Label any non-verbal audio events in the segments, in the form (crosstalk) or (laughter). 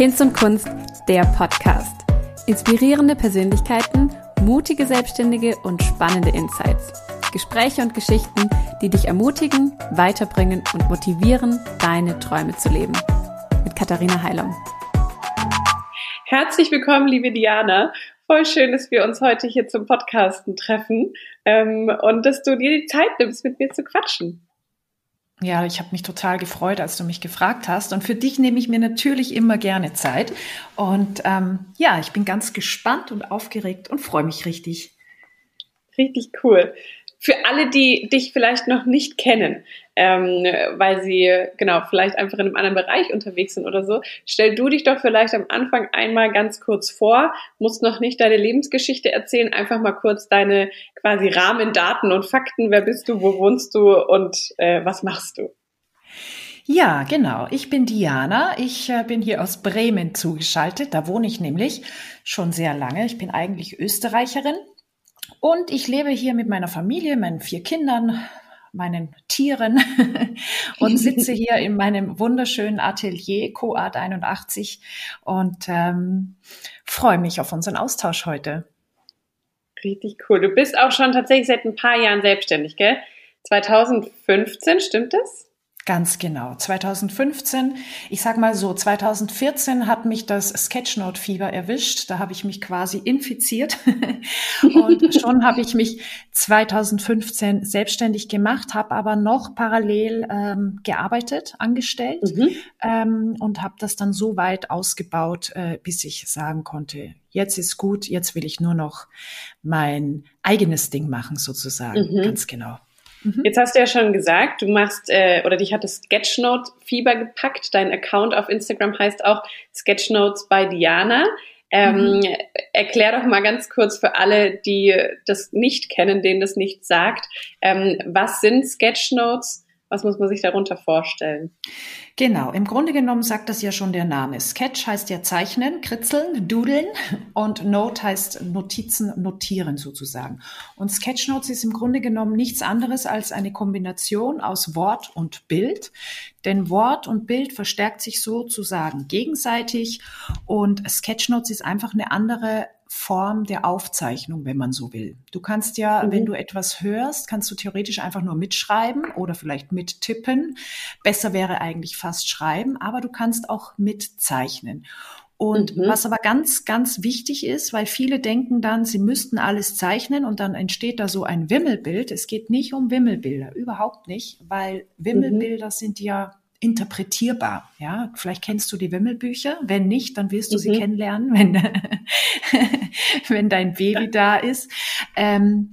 Hinz und Kunst, der Podcast. Inspirierende Persönlichkeiten, mutige Selbstständige und spannende Insights. Gespräche und Geschichten, die dich ermutigen, weiterbringen und motivieren, deine Träume zu leben. Mit Katharina Heilung. Herzlich willkommen, liebe Diana. Voll schön, dass wir uns heute hier zum Podcasten treffen ähm, und dass du dir die Zeit nimmst, mit mir zu quatschen. Ja, ich habe mich total gefreut, als du mich gefragt hast. Und für dich nehme ich mir natürlich immer gerne Zeit. Und ähm, ja, ich bin ganz gespannt und aufgeregt und freue mich richtig. Richtig cool für alle, die dich vielleicht noch nicht kennen, ähm, weil sie genau vielleicht einfach in einem anderen Bereich unterwegs sind oder so, stell du dich doch vielleicht am Anfang einmal ganz kurz vor, musst noch nicht deine Lebensgeschichte erzählen, einfach mal kurz deine quasi Rahmendaten und Fakten. Wer bist du, wo wohnst du und äh, was machst du? Ja, genau. Ich bin Diana. Ich äh, bin hier aus Bremen zugeschaltet. Da wohne ich nämlich schon sehr lange. Ich bin eigentlich Österreicherin und ich lebe hier mit meiner Familie, meinen vier Kindern, meinen Tieren (laughs) und sitze hier in meinem wunderschönen Atelier Coart 81 und ähm, freue mich auf unseren Austausch heute. Richtig cool. Du bist auch schon tatsächlich seit ein paar Jahren selbstständig, gell? 2015, stimmt das? Ganz genau. 2015, ich sag mal so, 2014 hat mich das Sketchnote-Fieber erwischt. Da habe ich mich quasi infiziert. (laughs) und schon habe ich mich 2015 selbstständig gemacht, habe aber noch parallel ähm, gearbeitet, angestellt mhm. ähm, und habe das dann so weit ausgebaut, äh, bis ich sagen konnte, jetzt ist gut, jetzt will ich nur noch mein eigenes Ding machen, sozusagen. Mhm. Ganz genau. Mhm. Jetzt hast du ja schon gesagt, du machst äh, oder dich hat das Sketchnote-Fieber gepackt. Dein Account auf Instagram heißt auch Sketchnotes by Diana. Ähm, mhm. Erklär doch mal ganz kurz für alle, die das nicht kennen, denen das nicht sagt, ähm, was sind Sketchnotes? Was muss man sich darunter vorstellen? Genau, im Grunde genommen sagt das ja schon der Name. Sketch heißt ja zeichnen, kritzeln, dudeln und Note heißt Notizen, notieren sozusagen. Und Sketchnotes ist im Grunde genommen nichts anderes als eine Kombination aus Wort und Bild. Denn Wort und Bild verstärkt sich sozusagen gegenseitig und Sketchnotes ist einfach eine andere Form der Aufzeichnung, wenn man so will. Du kannst ja, mhm. wenn du etwas hörst, kannst du theoretisch einfach nur mitschreiben oder vielleicht mittippen. Besser wäre eigentlich fast schreiben, aber du kannst auch mitzeichnen. Und mhm. was aber ganz, ganz wichtig ist, weil viele denken dann, sie müssten alles zeichnen und dann entsteht da so ein Wimmelbild. Es geht nicht um Wimmelbilder, überhaupt nicht, weil Wimmelbilder mhm. sind ja interpretierbar. Ja, vielleicht kennst du die Wimmelbücher. Wenn nicht, dann wirst du mhm. sie kennenlernen, (laughs) wenn, wenn dein Baby da ist. Ähm,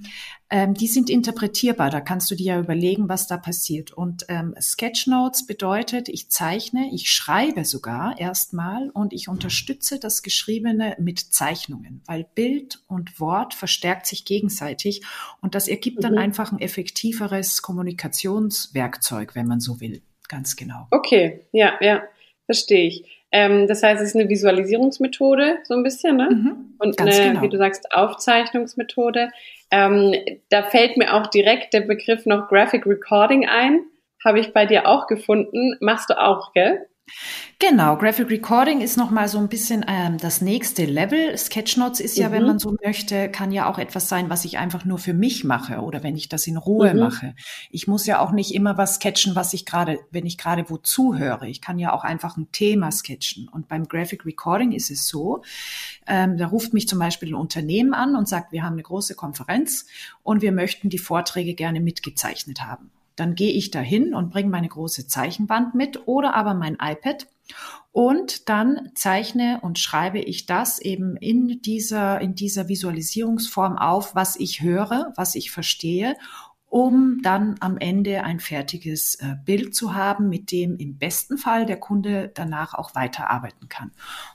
ähm, die sind interpretierbar. Da kannst du dir ja überlegen, was da passiert. Und ähm, Sketchnotes bedeutet, ich zeichne, ich schreibe sogar erstmal und ich unterstütze das Geschriebene mit Zeichnungen, weil Bild und Wort verstärkt sich gegenseitig und das ergibt dann mhm. einfach ein effektiveres Kommunikationswerkzeug, wenn man so will. Ganz genau. Okay, ja, ja, verstehe ich. Ähm, das heißt, es ist eine Visualisierungsmethode, so ein bisschen, ne? Mhm, Und eine, genau. wie du sagst, Aufzeichnungsmethode. Ähm, da fällt mir auch direkt der Begriff noch Graphic Recording ein. Habe ich bei dir auch gefunden. Machst du auch, gell? Genau, Graphic Recording ist nochmal so ein bisschen ähm, das nächste Level. Sketchnotes ist ja, mhm. wenn man so möchte, kann ja auch etwas sein, was ich einfach nur für mich mache oder wenn ich das in Ruhe mhm. mache. Ich muss ja auch nicht immer was sketchen, was ich gerade, wenn ich gerade wo zuhöre. Ich kann ja auch einfach ein Thema sketchen. Und beim Graphic Recording ist es so, ähm, da ruft mich zum Beispiel ein Unternehmen an und sagt, wir haben eine große Konferenz und wir möchten die Vorträge gerne mitgezeichnet haben. Dann gehe ich dahin und bringe meine große Zeichenband mit oder aber mein iPad und dann zeichne und schreibe ich das eben in dieser, in dieser Visualisierungsform auf, was ich höre, was ich verstehe, um dann am Ende ein fertiges äh, Bild zu haben, mit dem im besten Fall der Kunde danach auch weiterarbeiten kann.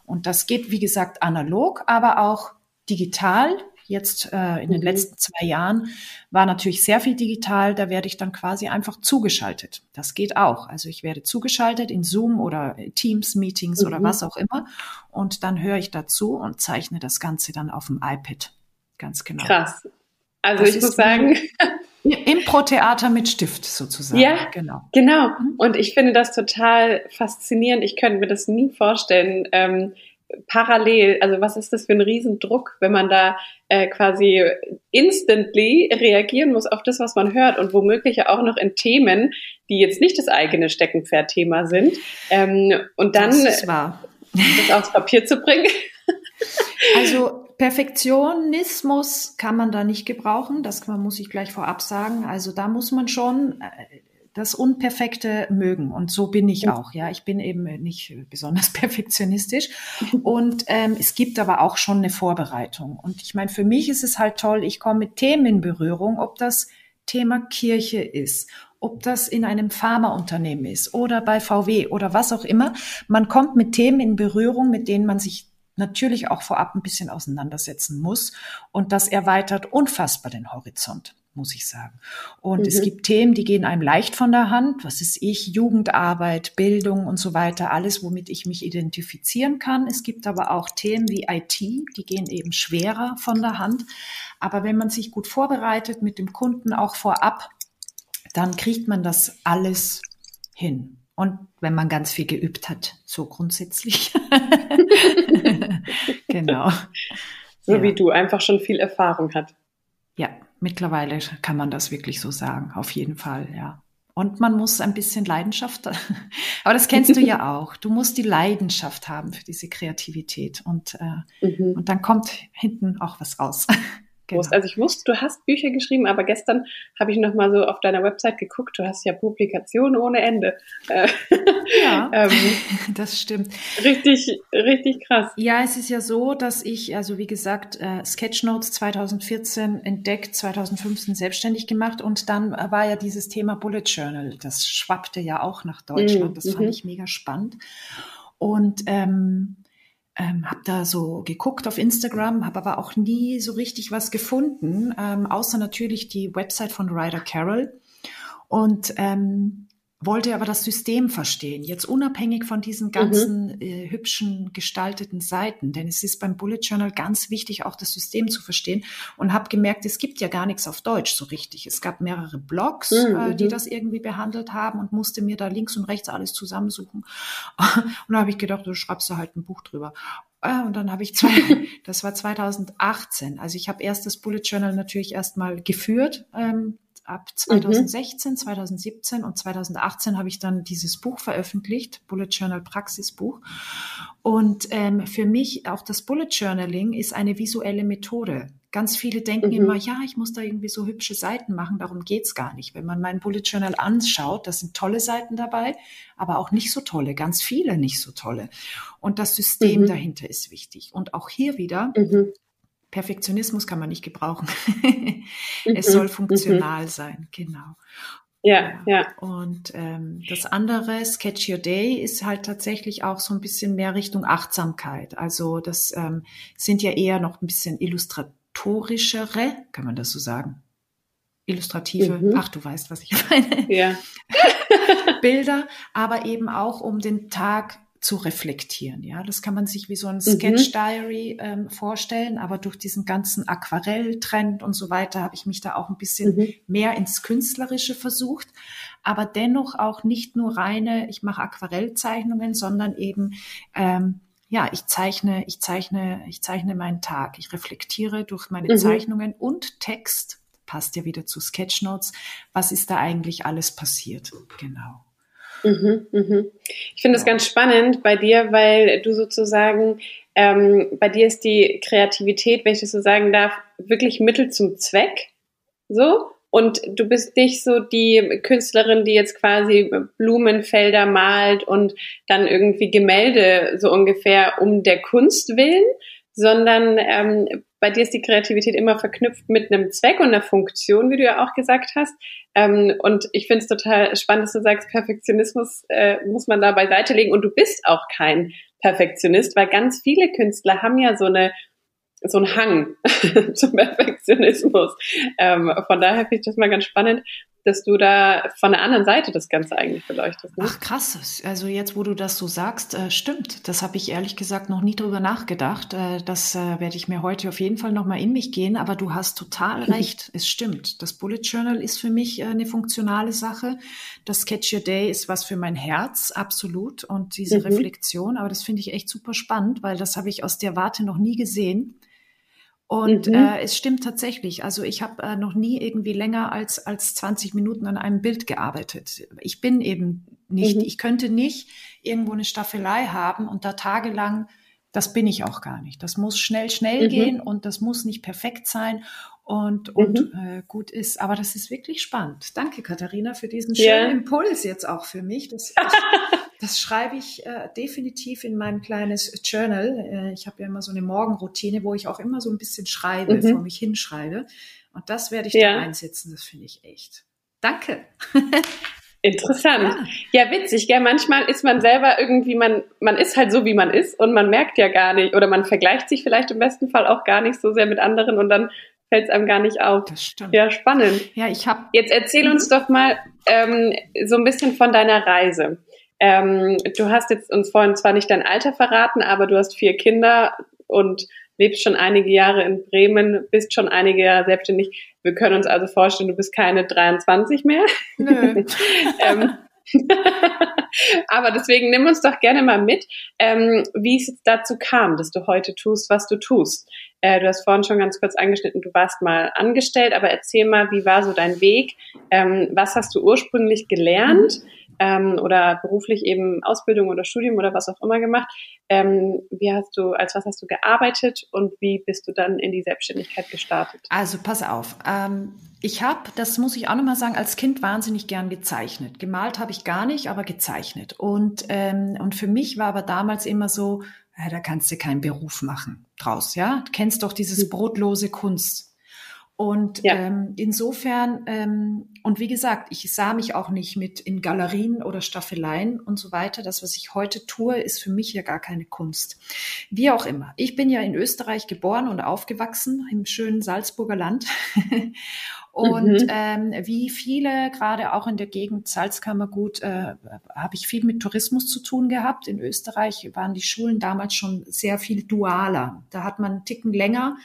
Und das geht, wie gesagt, analog, aber auch digital Jetzt äh, in den mhm. letzten zwei Jahren war natürlich sehr viel digital. Da werde ich dann quasi einfach zugeschaltet. Das geht auch. Also ich werde zugeschaltet in Zoom oder Teams-Meetings mhm. oder was auch immer. Und dann höre ich dazu und zeichne das Ganze dann auf dem iPad. Ganz genau. Krass. Also das ich muss sagen, (laughs) Impro-Theater mit Stift sozusagen. Ja, genau. Genau. Mhm. Und ich finde das total faszinierend. Ich könnte mir das nie vorstellen. Ähm, parallel, also was ist das für ein Riesendruck, wenn man da äh, quasi instantly reagieren muss auf das, was man hört und womöglich ja auch noch in Themen, die jetzt nicht das eigene Steckenpferd-Thema sind. Ähm, und dann das, das aufs Papier zu bringen. (laughs) Also Perfektionismus kann man da nicht gebrauchen, das muss ich gleich vorab sagen. Also da muss man schon äh, das Unperfekte mögen und so bin ich auch. Ja, ich bin eben nicht besonders (laughs) perfektionistisch und ähm, es gibt aber auch schon eine Vorbereitung. Und ich meine, für mich ist es halt toll. Ich komme mit Themen in Berührung, ob das Thema Kirche ist, ob das in einem Pharmaunternehmen ist oder bei VW oder was auch immer. Man kommt mit Themen in Berührung, mit denen man sich natürlich auch vorab ein bisschen auseinandersetzen muss. Und das erweitert unfassbar den Horizont, muss ich sagen. Und mhm. es gibt Themen, die gehen einem leicht von der Hand. Was ist ich? Jugendarbeit, Bildung und so weiter. Alles, womit ich mich identifizieren kann. Es gibt aber auch Themen wie IT, die gehen eben schwerer von der Hand. Aber wenn man sich gut vorbereitet mit dem Kunden auch vorab, dann kriegt man das alles hin. Und wenn man ganz viel geübt hat, so grundsätzlich. (laughs) (laughs) genau. So ja. wie du, einfach schon viel Erfahrung hat. Ja, mittlerweile kann man das wirklich so sagen, auf jeden Fall, ja. Und man muss ein bisschen Leidenschaft, (laughs) aber das kennst du ja (laughs) auch. Du musst die Leidenschaft haben für diese Kreativität und, äh, mhm. und dann kommt hinten auch was raus. (laughs) Genau. Also ich wusste, du hast Bücher geschrieben, aber gestern habe ich noch mal so auf deiner Website geguckt. Du hast ja Publikationen ohne Ende. Äh, ja, (laughs) ähm, (laughs) das stimmt. Richtig, richtig krass. Ja, es ist ja so, dass ich, also wie gesagt, äh, Sketchnotes 2014 entdeckt, 2015 selbstständig gemacht und dann war ja dieses Thema Bullet Journal. Das schwappte ja auch nach Deutschland. Das fand mhm. ich mega spannend. Und ähm, ähm, habe da so geguckt auf Instagram, habe aber auch nie so richtig was gefunden, ähm, außer natürlich die Website von Ryder Carroll. Und ähm, wollte aber das System verstehen, jetzt unabhängig von diesen ganzen mhm. äh, hübschen gestalteten Seiten, denn es ist beim Bullet Journal ganz wichtig, auch das System zu verstehen und habe gemerkt, es gibt ja gar nichts auf Deutsch so richtig. Es gab mehrere Blogs, mhm. äh, die mhm. das irgendwie behandelt haben und musste mir da links und rechts alles zusammensuchen. (laughs) Und da habe ich gedacht, du schreibst da halt ein Buch drüber. Äh, und dann habe ich zwei, (laughs) das war 2018. Also ich habe erst das Bullet Journal natürlich erstmal geführt, ähm, ab 2016, mhm. 2017 und 2018 habe ich dann dieses Buch veröffentlicht, Bullet Journal Praxisbuch. Und ähm, für mich auch das Bullet Journaling ist eine visuelle Methode. Ganz viele denken mhm. immer, ja, ich muss da irgendwie so hübsche Seiten machen, darum geht's gar nicht. Wenn man mein Bullet Journal anschaut, da sind tolle Seiten dabei, aber auch nicht so tolle, ganz viele nicht so tolle. Und das System mhm. dahinter ist wichtig. Und auch hier wieder, mhm. Perfektionismus kann man nicht gebrauchen. (laughs) es soll mhm, funktional mhm. sein, genau. Ja, ja. Und ähm, das andere, Sketch Your Day, ist halt tatsächlich auch so ein bisschen mehr Richtung Achtsamkeit. Also das ähm, sind ja eher noch ein bisschen illustratorischere, kann man das so sagen? Illustrative, mhm. ach du weißt, was ich (laughs) meine. Ja. Bilder, aber eben auch um den Tag zu reflektieren. Ja, das kann man sich wie so ein mhm. Sketch Diary ähm, vorstellen, aber durch diesen ganzen Aquarelltrend und so weiter habe ich mich da auch ein bisschen mhm. mehr ins Künstlerische versucht, aber dennoch auch nicht nur reine, ich mache Aquarellzeichnungen, sondern eben ähm, ja, ich zeichne, ich zeichne, ich zeichne meinen Tag. Ich reflektiere durch meine mhm. Zeichnungen und Text, passt ja wieder zu Sketchnotes, was ist da eigentlich alles passiert. Genau. Mhm, mhm. Ich finde es ganz spannend bei dir, weil du sozusagen, ähm, bei dir ist die Kreativität, wenn ich das so sagen darf, wirklich Mittel zum Zweck. So. Und du bist nicht so die Künstlerin, die jetzt quasi Blumenfelder malt und dann irgendwie Gemälde so ungefähr um der Kunst willen, sondern ähm, bei dir ist die Kreativität immer verknüpft mit einem Zweck und einer Funktion, wie du ja auch gesagt hast. Ähm, und ich finde es total spannend, dass du sagst, Perfektionismus äh, muss man da beiseite legen. Und du bist auch kein Perfektionist, weil ganz viele Künstler haben ja so eine so einen Hang (laughs) zum Perfektionismus. Ähm, von daher finde ich das mal ganz spannend. Dass du da von der anderen Seite das Ganze eigentlich beleuchtest. Ne? Ach krass, also jetzt, wo du das so sagst, äh, stimmt. Das habe ich ehrlich gesagt noch nie drüber nachgedacht. Äh, das äh, werde ich mir heute auf jeden Fall nochmal in mich gehen, aber du hast total (laughs) recht. es stimmt. Das Bullet Journal ist für mich äh, eine funktionale Sache. Das Sketch Your Day ist was für mein Herz, absolut. Und diese mhm. Reflexion, aber das finde ich echt super spannend, weil das habe ich aus der Warte noch nie gesehen. Und mhm. äh, es stimmt tatsächlich. Also ich habe äh, noch nie irgendwie länger als, als 20 Minuten an einem Bild gearbeitet. Ich bin eben nicht, mhm. ich könnte nicht irgendwo eine Staffelei haben und da tagelang, das bin ich auch gar nicht. Das muss schnell, schnell mhm. gehen und das muss nicht perfekt sein und, und mhm. äh, gut ist. Aber das ist wirklich spannend. Danke, Katharina, für diesen schönen ja. Impuls jetzt auch für mich. Das, (laughs) das, schreibe ich äh, definitiv in mein kleines Journal. Äh, ich habe ja immer so eine Morgenroutine, wo ich auch immer so ein bisschen schreibe, mhm. vor mich hinschreibe. Und das werde ich ja. da einsetzen. Das finde ich echt. Danke. (laughs) Interessant. Ja. ja, witzig, gell? Manchmal ist man selber irgendwie, man, man ist halt so, wie man ist und man merkt ja gar nicht, oder man vergleicht sich vielleicht im besten Fall auch gar nicht so sehr mit anderen und dann fällt es einem gar nicht auf. Das stimmt. Ja, spannend. Ja, ich habe. Jetzt erzähl uns doch mal ähm, so ein bisschen von deiner Reise. Ähm, du hast jetzt uns vorhin zwar nicht dein Alter verraten, aber du hast vier Kinder und lebst schon einige Jahre in Bremen, bist schon einige Jahre selbstständig. Wir können uns also vorstellen, du bist keine 23 mehr. Nö. (laughs) ähm, (laughs) Aber deswegen nimm uns doch gerne mal mit, ähm, wie es dazu kam, dass du heute tust, was du tust. Äh, du hast vorhin schon ganz kurz angeschnitten, du warst mal angestellt, aber erzähl mal, wie war so dein Weg? Ähm, was hast du ursprünglich gelernt? Mhm ähm, oder beruflich eben Ausbildung oder Studium oder was auch immer gemacht. Ähm, wie hast du, als was hast du gearbeitet und wie bist du dann in die Selbstständigkeit gestartet? Also pass auf. Ähm, ich habe, das muss ich auch nochmal sagen, als Kind wahnsinnig gern gezeichnet. Gemalt habe ich gar nicht, aber gezeichnet. Und, ähm, und für mich war aber damals immer so, ja, da kannst du keinen Beruf machen draus, ja? Du kennst doch dieses hm. brotlose Kunst. Und ja. ähm, insofern, ähm, und wie gesagt, ich sah mich auch nicht mit in Galerien oder Staffeleien und so weiter. Das, was ich heute tue, ist für mich ja gar keine Kunst. Wie auch immer. Ich bin ja in Österreich geboren und aufgewachsen, im schönen Salzburger Land. (laughs) Und mhm. ähm, wie viele, gerade auch in der Gegend Salzkammergut, äh, habe ich viel mit Tourismus zu tun gehabt. In Österreich waren die Schulen damals schon sehr viel dualer. Da hat man einen Ticken länger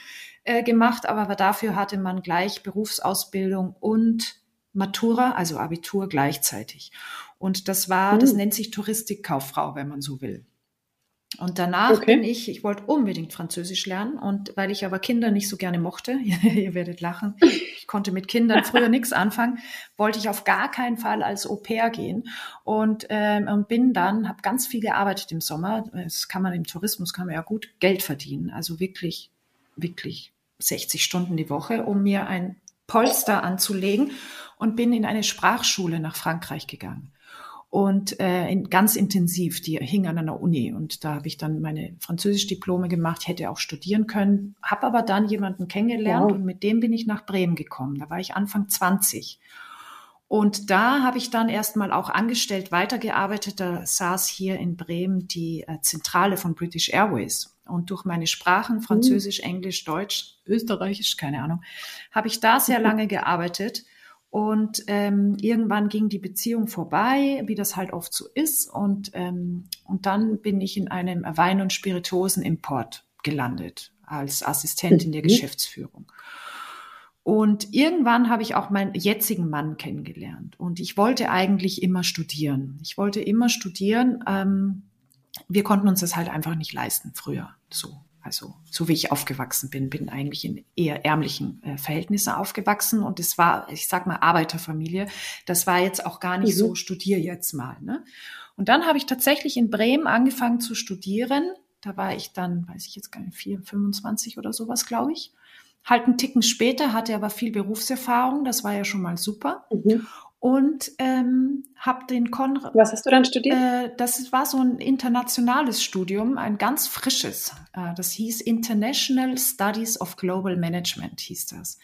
äh, gemacht, aber dafür hatte man gleich Berufsausbildung und Matura, also Abitur gleichzeitig. Und das war, mhm. das nennt sich Touristikkauffrau, wenn man so will. Und danach okay. bin ich, ich wollte unbedingt Französisch lernen und weil ich aber Kinder nicht so gerne mochte, (laughs) ihr werdet lachen, ich konnte mit Kindern früher nichts anfangen, wollte ich auf gar keinen Fall als Au pair gehen und, ähm, und bin dann, habe ganz viel gearbeitet im Sommer. Das kann man im Tourismus, kann man ja gut Geld verdienen, also wirklich, wirklich 60 Stunden die Woche, um mir ein Polster anzulegen und bin in eine Sprachschule nach Frankreich gegangen und äh, in, ganz intensiv. Die hing an einer Uni und da habe ich dann meine Französisch-Diplome gemacht, hätte auch studieren können, habe aber dann jemanden kennengelernt wow. und mit dem bin ich nach Bremen gekommen. Da war ich Anfang 20. Und da habe ich dann erstmal auch angestellt weitergearbeitet. Da saß hier in Bremen die äh, Zentrale von British Airways. Und durch meine Sprachen, mhm. Französisch, Englisch, Deutsch, Österreichisch, keine Ahnung, habe ich da sehr lange gearbeitet. Und ähm, irgendwann ging die Beziehung vorbei, wie das halt oft so ist. Und, ähm, und dann bin ich in einem Wein- und Spirituosenimport gelandet als Assistentin der mhm. Geschäftsführung. Und irgendwann habe ich auch meinen jetzigen Mann kennengelernt. Und ich wollte eigentlich immer studieren. Ich wollte immer studieren. Ähm, wir konnten uns das halt einfach nicht leisten früher. So. Also so wie ich aufgewachsen bin, bin eigentlich in eher ärmlichen äh, Verhältnissen aufgewachsen und es war, ich sag mal, Arbeiterfamilie. Das war jetzt auch gar nicht mhm. so, studier jetzt mal. Ne? Und dann habe ich tatsächlich in Bremen angefangen zu studieren. Da war ich dann, weiß ich jetzt gar nicht, 4, 25 oder sowas, glaube ich. Halt einen Ticken später, hatte aber viel Berufserfahrung, das war ja schon mal super. Mhm und ähm, habe den Konrad. Was hast du dann studiert? Äh, das war so ein internationales Studium, ein ganz frisches. Äh, das hieß International Studies of Global Management, hieß das.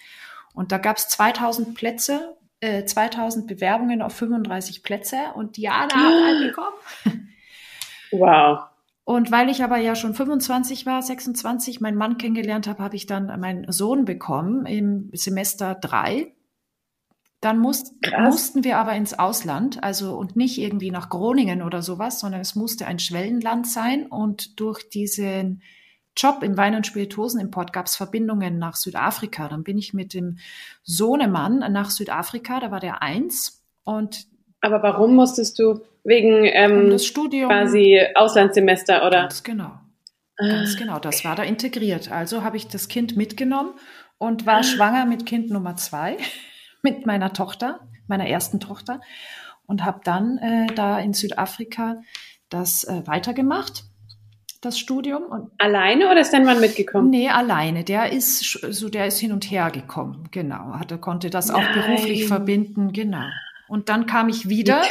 Und da gab es 2000 Plätze, äh, 2000 Bewerbungen auf 35 Plätze und Diana hat einen bekommen. (gasps) Wow. Und weil ich aber ja schon 25 war, 26, meinen Mann kennengelernt habe, habe ich dann meinen Sohn bekommen im Semester drei Dann muss, mussten wir aber ins Ausland, also und nicht irgendwie nach Groningen oder sowas, sondern es musste ein Schwellenland sein. Und durch diesen Job im Wein- und Spirituosenimport gab es Verbindungen nach Südafrika. Dann bin ich mit dem Sohnemann nach Südafrika, da war der eins. Und aber warum musstest du wegen ähm, das Studium quasi Auslandssemester oder? Ganz genau. Ganz genau, das war da integriert. Also habe ich das Kind mitgenommen und war schwanger mit Kind Nummer zwei, mit meiner Tochter, meiner ersten Tochter und habe dann äh, da in Südafrika das äh, weitergemacht, das Studium. Und alleine oder ist dein Mann mitgekommen? Nee, alleine. Der ist so, der ist hin und her gekommen, genau. Hatte, konnte das Nein. auch beruflich verbinden, genau. Und dann kam ich wieder,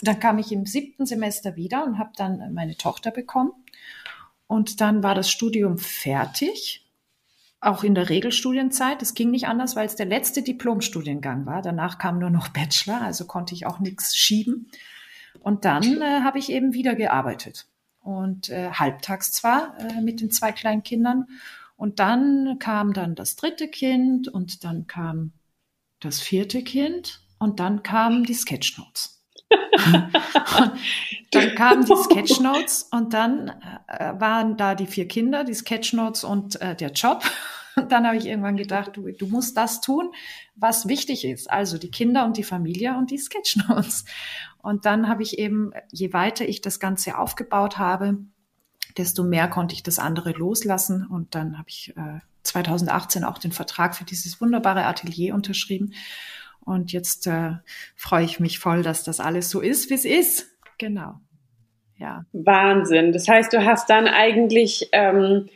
dann kam ich im siebten Semester wieder und habe dann meine Tochter bekommen. Und dann war das Studium fertig auch in der Regelstudienzeit. Es ging nicht anders, weil es der letzte Diplomstudiengang war. Danach kam nur noch (laughs) Bachelor, also konnte ich auch nichts schieben. Und dann äh, habe ich eben wieder gearbeitet. Und äh, halbtags zwar äh, mit den zwei kleinen Kindern. Und dann kam dann das dritte Kind und dann kam das vierte Kind und dann kamen die Sketchnotes. (laughs) dann kamen die (laughs) Sketchnotes und dann äh, waren da die vier Kinder, die Sketchnotes und äh, der Job. Und dann habe ich irgendwann gedacht, du, du musst das tun, was wichtig ist. Also die Kinder und die Familie und die Sketchnotes. Und dann habe ich eben, je weiter ich das Ganze aufgebaut habe, desto mehr konnte ich das andere loslassen. Und dann habe ich äh, 2018 auch den Vertrag für dieses wunderbare Atelier unterschrieben. Und jetzt äh, freue ich mich voll, dass das alles so ist, wie es ist. Genau. Ja. Wahnsinn. Das heißt, du hast dann eigentlich, ähm,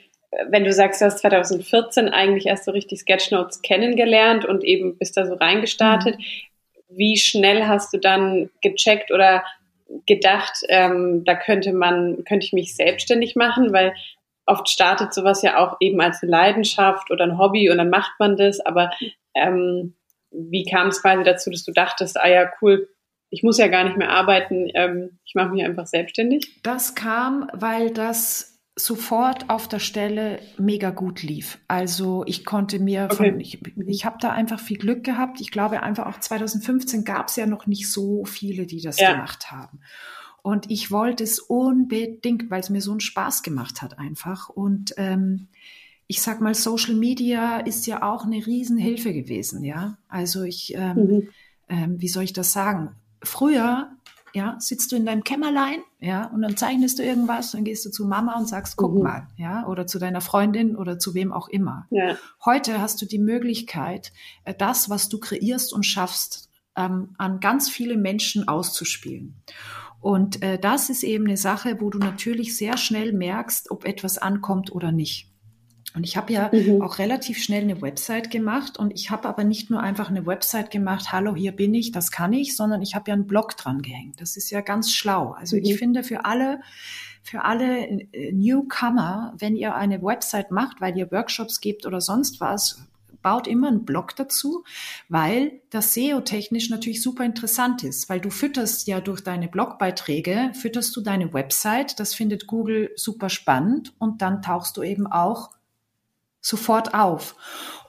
wenn du sagst, du hast 2014 eigentlich erst so richtig Sketchnotes kennengelernt und eben bist da so reingestartet. Mhm. Wie schnell hast du dann gecheckt oder gedacht, ähm, da könnte man, könnte ich mich selbstständig machen, weil oft startet sowas ja auch eben als eine Leidenschaft oder ein Hobby und dann macht man das, aber ähm, wie kam es quasi dazu, dass du dachtest, ah ja, cool, ich muss ja gar nicht mehr arbeiten, ähm, ich mache mich einfach selbstständig? Das kam, weil das sofort auf der Stelle mega gut lief. Also ich konnte mir okay. von, ich, ich habe da einfach viel Glück gehabt. Ich glaube einfach auch 2015 gab es ja noch nicht so viele, die das ja. gemacht haben. Und ich wollte es unbedingt, weil es mir so einen Spaß gemacht hat einfach. Und ähm, ich sag mal, Social Media ist ja auch eine Riesenhilfe gewesen, ja. Also ich, ähm, mhm. ähm, wie soll ich das sagen? Früher, ja, sitzt du in deinem Kämmerlein, ja, und dann zeichnest du irgendwas, dann gehst du zu Mama und sagst, guck mhm. mal, ja, oder zu deiner Freundin oder zu wem auch immer. Ja. Heute hast du die Möglichkeit, äh, das, was du kreierst und schaffst, ähm, an ganz viele Menschen auszuspielen. Und äh, das ist eben eine Sache, wo du natürlich sehr schnell merkst, ob etwas ankommt oder nicht. Und ich habe ja mhm. auch relativ schnell eine Website gemacht und ich habe aber nicht nur einfach eine Website gemacht, hallo, hier bin ich, das kann ich, sondern ich habe ja einen Blog dran gehängt. Das ist ja ganz schlau. Also mhm. ich finde für alle, für alle äh, Newcomer, wenn ihr eine Website macht, weil ihr Workshops gebt oder sonst was, baut immer einen Blog dazu, weil das SEO-technisch natürlich super interessant ist, weil du fütterst ja durch deine Blogbeiträge, fütterst du deine Website, das findet Google super spannend und dann tauchst du eben auch sofort auf.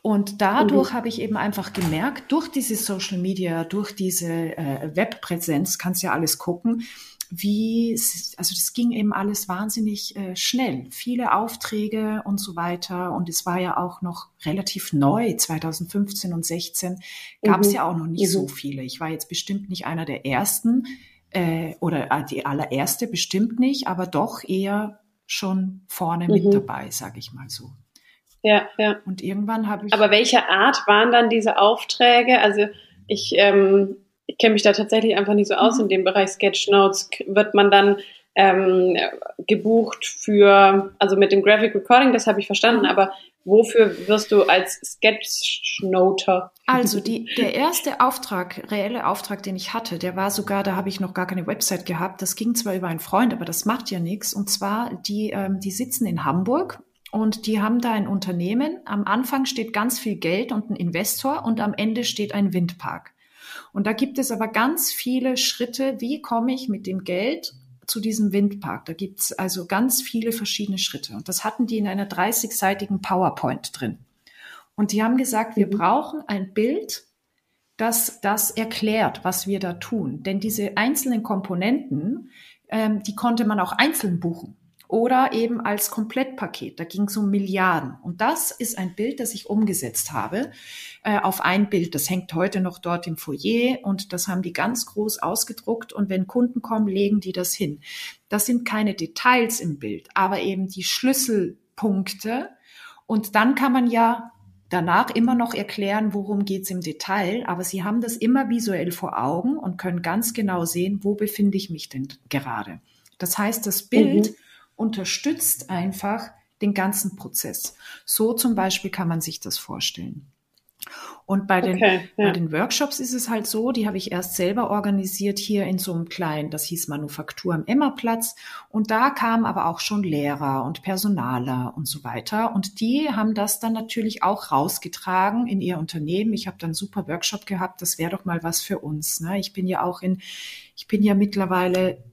Und dadurch mhm. habe ich eben einfach gemerkt, durch diese Social Media, durch diese äh, Webpräsenz, kannst ja alles gucken, wie, also das ging eben alles wahnsinnig äh, schnell. Viele Aufträge und so weiter. Und es war ja auch noch relativ neu, 2015 und 16 gab es mhm. ja auch noch nicht mhm. so viele. Ich war jetzt bestimmt nicht einer der ersten äh, oder äh, die allererste bestimmt nicht, aber doch eher schon vorne mit mhm. dabei, sage ich mal so. Ja, ja. Und irgendwann habe ich. Aber welche Art waren dann diese Aufträge? Also ich, ähm, ich kenne mich da tatsächlich einfach nicht so aus mhm. in dem Bereich Sketchnotes. Wird man dann ähm, gebucht für, also mit dem Graphic Recording, das habe ich verstanden, mhm. aber wofür wirst du als Sketchnoter? Also die, der erste Auftrag, reelle Auftrag, den ich hatte, der war sogar, da habe ich noch gar keine Website gehabt. Das ging zwar über einen Freund, aber das macht ja nichts. Und zwar, die, ähm, die sitzen in Hamburg und die haben da ein Unternehmen. Am Anfang steht ganz viel Geld und ein Investor und am Ende steht ein Windpark. Und da gibt es aber ganz viele Schritte, wie komme ich mit dem Geld zu diesem Windpark. Da gibt es also ganz viele verschiedene Schritte. Und das hatten die in einer 30-seitigen PowerPoint drin. Und die haben gesagt, wir mhm. brauchen ein Bild, dass das erklärt, was wir da tun. Denn diese einzelnen Komponenten, ähm, die konnte man auch einzeln buchen oder eben als Komplettpaket. Da ging es um Milliarden. Und das ist ein Bild, das ich umgesetzt habe äh, auf ein Bild. Das hängt heute noch dort im Foyer und das haben die ganz groß ausgedruckt. Und wenn Kunden kommen, legen die das hin. Das sind keine Details im Bild, aber eben die Schlüsselpunkte. Und dann kann man ja danach immer noch erklären, worum geht's im Detail, aber sie haben das immer visuell vor Augen und können ganz genau sehen, wo befinde ich mich denn gerade. Das heißt, das Bild mhm unterstützt einfach den ganzen Prozess. So zum Beispiel kann man sich das vorstellen. Und bei den, okay, ja. bei den Workshops ist es halt so, die habe ich erst selber organisiert hier in so einem kleinen, das hieß Manufaktur am Emmerplatz. Und da kamen aber auch schon Lehrer und Personaler und so weiter. Und die haben das dann natürlich auch rausgetragen in ihr Unternehmen. Ich habe dann einen super Workshop gehabt, das wäre doch mal was für uns. Ne? Ich bin ja auch in, ich bin ja mittlerweile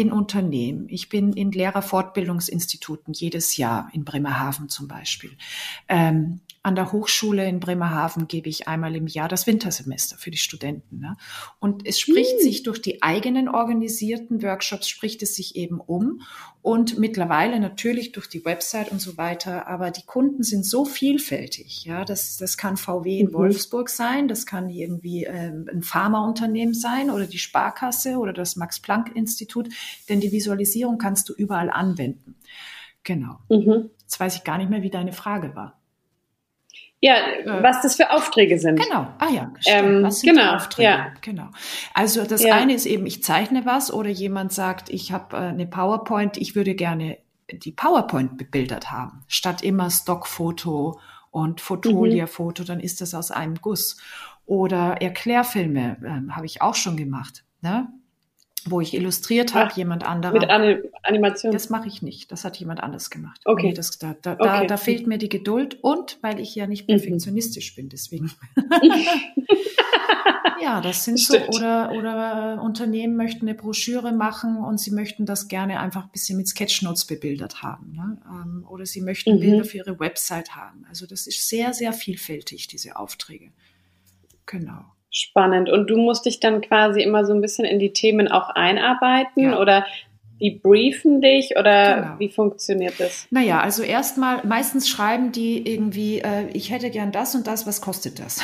in Unternehmen. Ich bin in Lehrerfortbildungsinstituten jedes Jahr in Bremerhaven zum Beispiel. Ähm, an der Hochschule in Bremerhaven gebe ich einmal im Jahr das Wintersemester für die Studenten. Ne? Und es spricht mhm. sich durch die eigenen organisierten Workshops, spricht es sich eben um. Und mittlerweile natürlich durch die Website und so weiter. Aber die Kunden sind so vielfältig. Ja, das, das kann VW in mhm. Wolfsburg sein, das kann irgendwie ähm, ein Pharmaunternehmen sein oder die Sparkasse oder das Max-Planck-Institut. Denn die Visualisierung kannst du überall anwenden. Genau. Mhm. Jetzt weiß ich gar nicht mehr, wie deine Frage war. Ja, äh, was das für Aufträge sind. Genau. Ah ja, ähm, was sind genau, Aufträge? Ja. Genau. Also das ja. eine ist eben, ich zeichne was oder jemand sagt, ich habe äh, eine PowerPoint, ich würde gerne die PowerPoint bebildert haben, statt immer Stockfoto und Fotolia-Foto, mhm. dann ist das aus einem Guss. Oder Erklärfilme äh, habe ich auch schon gemacht. Ne? Wo ich illustriert habe, jemand anderer. Mit Anim Animation? Das mache ich nicht. Das hat jemand anders gemacht. Okay. Nee, das, da, da, okay. da, da fehlt mir die Geduld und weil ich ja nicht mhm. perfektionistisch bin, deswegen. (laughs) ja, das sind Stimmt. so, oder, oder äh, Unternehmen möchten eine Broschüre machen und sie möchten das gerne einfach ein bisschen mit Sketchnotes bebildert haben. Ne? Ähm, oder sie möchten mhm. Bilder für ihre Website haben. Also das ist sehr, sehr vielfältig, diese Aufträge. Genau. Spannend. Und du musst dich dann quasi immer so ein bisschen in die Themen auch einarbeiten ja. oder die briefen dich oder genau. wie funktioniert das? Naja, also erstmal, meistens schreiben die irgendwie, äh, ich hätte gern das und das, was kostet das?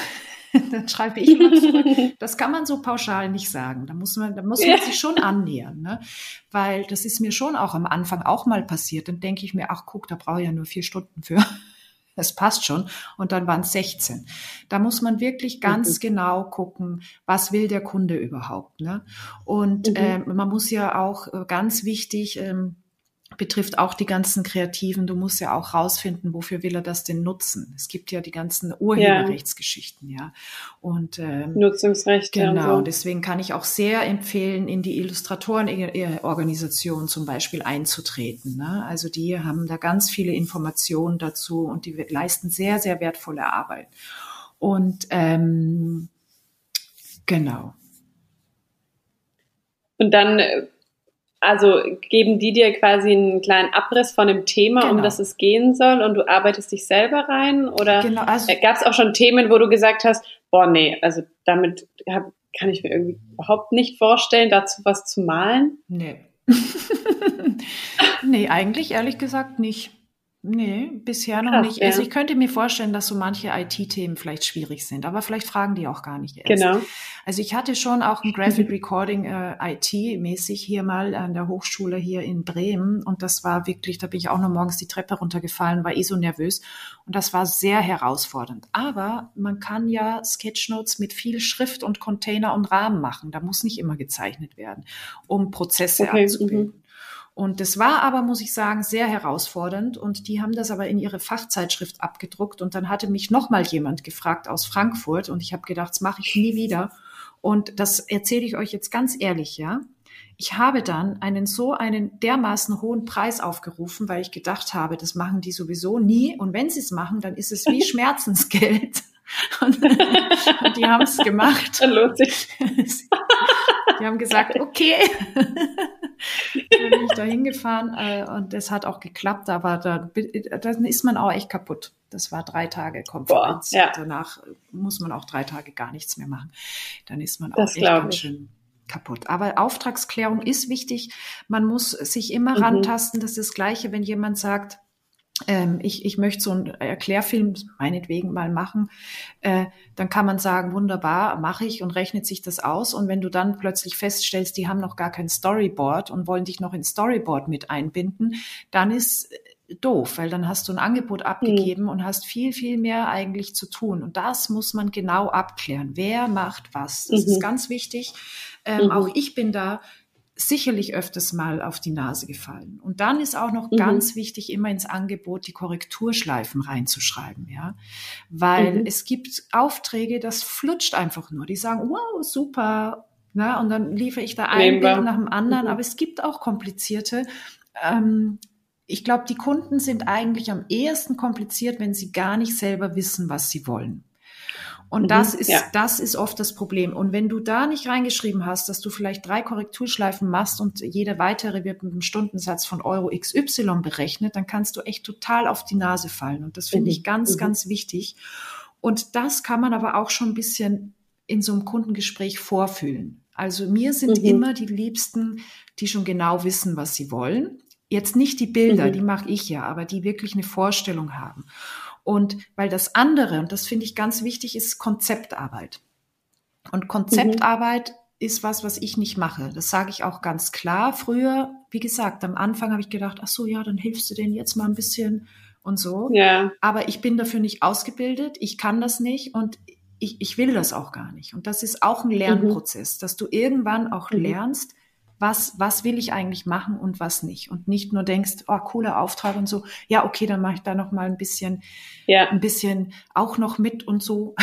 (laughs) dann schreibe ich mal zurück. (laughs) Das kann man so pauschal nicht sagen. Da muss man, da muss man sich schon annähern, ne? Weil das ist mir schon auch am Anfang auch mal passiert. Dann denke ich mir, ach guck, da brauche ich ja nur vier Stunden für es passt schon. Und dann waren es 16. Da muss man wirklich ganz mhm. genau gucken, was will der Kunde überhaupt. Ne? Und mhm. äh, man muss ja auch äh, ganz wichtig, ähm, betrifft auch die ganzen Kreativen. Du musst ja auch rausfinden, wofür will er das denn nutzen. Es gibt ja die ganzen Urheberrechtsgeschichten, ja. Und ähm, Nutzungsrechte. Genau. So. Deswegen kann ich auch sehr empfehlen, in die Illustratorenorganisation zum Beispiel einzutreten. Ne? Also die haben da ganz viele Informationen dazu und die leisten sehr, sehr wertvolle Arbeit. Und ähm, genau. Und dann äh, also geben die dir quasi einen kleinen Abriss von dem Thema, genau. um das es gehen soll und du arbeitest dich selber rein? Oder genau, also, gab es auch schon Themen, wo du gesagt hast, boah, nee, also damit hab, kann ich mir irgendwie überhaupt nicht vorstellen, dazu was zu malen? Nee. (laughs) nee, eigentlich ehrlich gesagt nicht. Nee, bisher noch Krass, nicht. Ja. Also ich könnte mir vorstellen, dass so manche IT-Themen vielleicht schwierig sind, aber vielleicht fragen die auch gar nicht erst. Genau. Also ich hatte schon auch ein (laughs) Graphic Recording äh, IT-mäßig hier mal an der Hochschule hier in Bremen und das war wirklich, da bin ich auch noch morgens die Treppe runtergefallen, war eh so nervös und das war sehr herausfordernd. Aber man kann ja Sketchnotes mit viel Schrift und Container und Rahmen machen. Da muss nicht immer gezeichnet werden, um Prozesse okay, abzubilden. Und das war aber, muss ich sagen, sehr herausfordernd. Und die haben das aber in ihre Fachzeitschrift abgedruckt. Und dann hatte mich nochmal jemand gefragt aus Frankfurt. Und ich habe gedacht, das mache ich nie wieder. Und das erzähle ich euch jetzt ganz ehrlich, ja. Ich habe dann einen so einen dermaßen hohen Preis aufgerufen, weil ich gedacht habe, das machen die sowieso nie. Und wenn sie es machen, dann ist es wie (laughs) Schmerzensgeld. Und, (laughs) und die haben es gemacht. Dann lohnt sich. (laughs) Die haben gesagt, okay. (laughs) dann bin ich da hingefahren äh, und das hat auch geklappt, aber da, dann ist man auch echt kaputt. Das war drei Tage Konferenz. Boah, ja. Danach muss man auch drei Tage gar nichts mehr machen. Dann ist man auch das echt ganz ich. schön kaputt. Aber Auftragsklärung ist wichtig. Man muss sich immer mhm. rantasten. Das ist das Gleiche, wenn jemand sagt, ähm, ich, ich möchte so einen Erklärfilm meinetwegen mal machen, äh, dann kann man sagen, wunderbar, mache ich und rechnet sich das aus. Und wenn du dann plötzlich feststellst, die haben noch gar kein Storyboard und wollen dich noch ins Storyboard mit einbinden, dann ist äh, doof, weil dann hast du ein Angebot abgegeben mhm. und hast viel, viel mehr eigentlich zu tun. Und das muss man genau abklären. Wer macht was? Das mhm. ist ganz wichtig. Ähm, mhm. Auch ich bin da sicherlich öfters mal auf die Nase gefallen. Und dann ist auch noch mhm. ganz wichtig, immer ins Angebot die Korrekturschleifen reinzuschreiben, ja. Weil mhm. es gibt Aufträge, das flutscht einfach nur. Die sagen, wow, super. Na, und dann liefere ich da ein Bild nach dem anderen. Mhm. Aber es gibt auch komplizierte. Ähm, ich glaube, die Kunden sind eigentlich am ehesten kompliziert, wenn sie gar nicht selber wissen, was sie wollen. Und mhm, das ist, ja. das ist oft das Problem. Und wenn du da nicht reingeschrieben hast, dass du vielleicht drei Korrekturschleifen machst und jede weitere wird mit einem Stundensatz von Euro XY berechnet, dann kannst du echt total auf die Nase fallen. Und das finde mhm. ich ganz, mhm. ganz wichtig. Und das kann man aber auch schon ein bisschen in so einem Kundengespräch vorfühlen. Also mir sind mhm. immer die Liebsten, die schon genau wissen, was sie wollen. Jetzt nicht die Bilder, mhm. die mache ich ja, aber die wirklich eine Vorstellung haben. Und weil das andere, und das finde ich ganz wichtig, ist Konzeptarbeit. Und Konzeptarbeit mhm. ist was, was ich nicht mache. Das sage ich auch ganz klar. Früher, wie gesagt, am Anfang habe ich gedacht, ach so, ja, dann hilfst du denen jetzt mal ein bisschen und so. Ja. Aber ich bin dafür nicht ausgebildet. Ich kann das nicht und ich, ich will das auch gar nicht. Und das ist auch ein mhm. Lernprozess, mhm. dass du irgendwann auch mhm. lernst, was, was will ich eigentlich machen und was nicht. Und nicht nur denkst, oh, cooler Auftrag und so, ja, okay, dann mache ich da noch mal ein bisschen, ja. ein bisschen auch noch mit und so.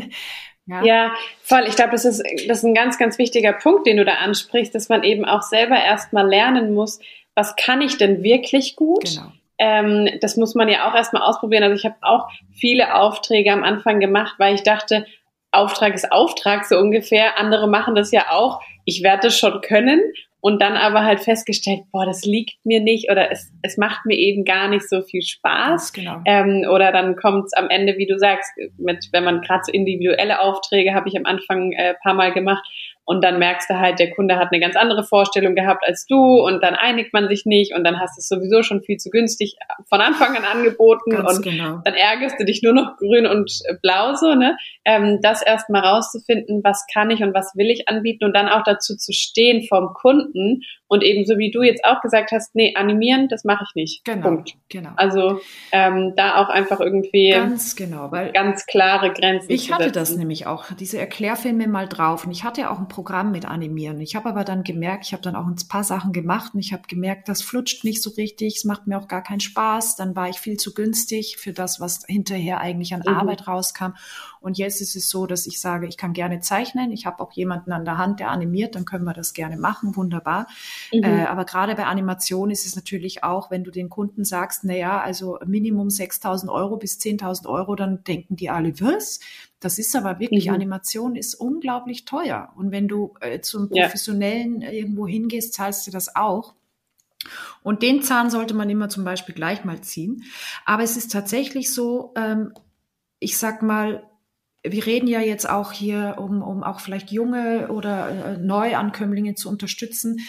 (laughs) ja. ja, voll. Ich glaube, das ist, das ist ein ganz, ganz wichtiger Punkt, den du da ansprichst, dass man eben auch selber erstmal lernen muss, was kann ich denn wirklich gut? Genau. Ähm, das muss man ja auch erstmal ausprobieren. Also ich habe auch viele Aufträge am Anfang gemacht, weil ich dachte, Auftrag ist Auftrag so ungefähr. Andere machen das ja auch. Ich werde es schon können und dann aber halt festgestellt, boah, das liegt mir nicht oder es, es macht mir eben gar nicht so viel Spaß. Genau. Ähm, oder dann kommt es am Ende, wie du sagst, mit, wenn man gerade so individuelle Aufträge habe ich am Anfang äh, paar Mal gemacht, und dann merkst du halt, der Kunde hat eine ganz andere Vorstellung gehabt als du und dann einigt man sich nicht und dann hast du es sowieso schon viel zu günstig von Anfang an angeboten ganz und genau. dann ärgerst du dich nur noch grün und blau so, ne? Ähm, das erstmal rauszufinden, was kann ich und was will ich anbieten und dann auch dazu zu stehen vom Kunden und eben so wie du jetzt auch gesagt hast, nee, animieren, das mache ich nicht. Genau. Punkt. Genau. Also ähm, da auch einfach irgendwie ganz genau, weil ganz klare Grenzen. Ich hatte das nämlich auch, diese Erklärfilme mal drauf und ich hatte ja auch ein Programm mit animieren. Ich habe aber dann gemerkt, ich habe dann auch ein paar Sachen gemacht und ich habe gemerkt, das flutscht nicht so richtig, es macht mir auch gar keinen Spaß. Dann war ich viel zu günstig für das, was hinterher eigentlich an mhm. Arbeit rauskam. Und jetzt ist es so, dass ich sage, ich kann gerne zeichnen. Ich habe auch jemanden an der Hand, der animiert, dann können wir das gerne machen, wunderbar. Mhm. Äh, aber gerade bei Animation ist es natürlich auch, wenn du den Kunden sagst, na ja, also Minimum 6.000 Euro bis 10.000 Euro, dann denken die alle, was? Das ist aber wirklich, mhm. Animation ist unglaublich teuer. Und wenn du äh, zum Professionellen ja. irgendwo hingehst, zahlst du das auch. Und den Zahn sollte man immer zum Beispiel gleich mal ziehen. Aber es ist tatsächlich so, ähm, ich sag mal, wir reden ja jetzt auch hier, um, um auch vielleicht junge oder äh, Neuankömmlinge zu unterstützen.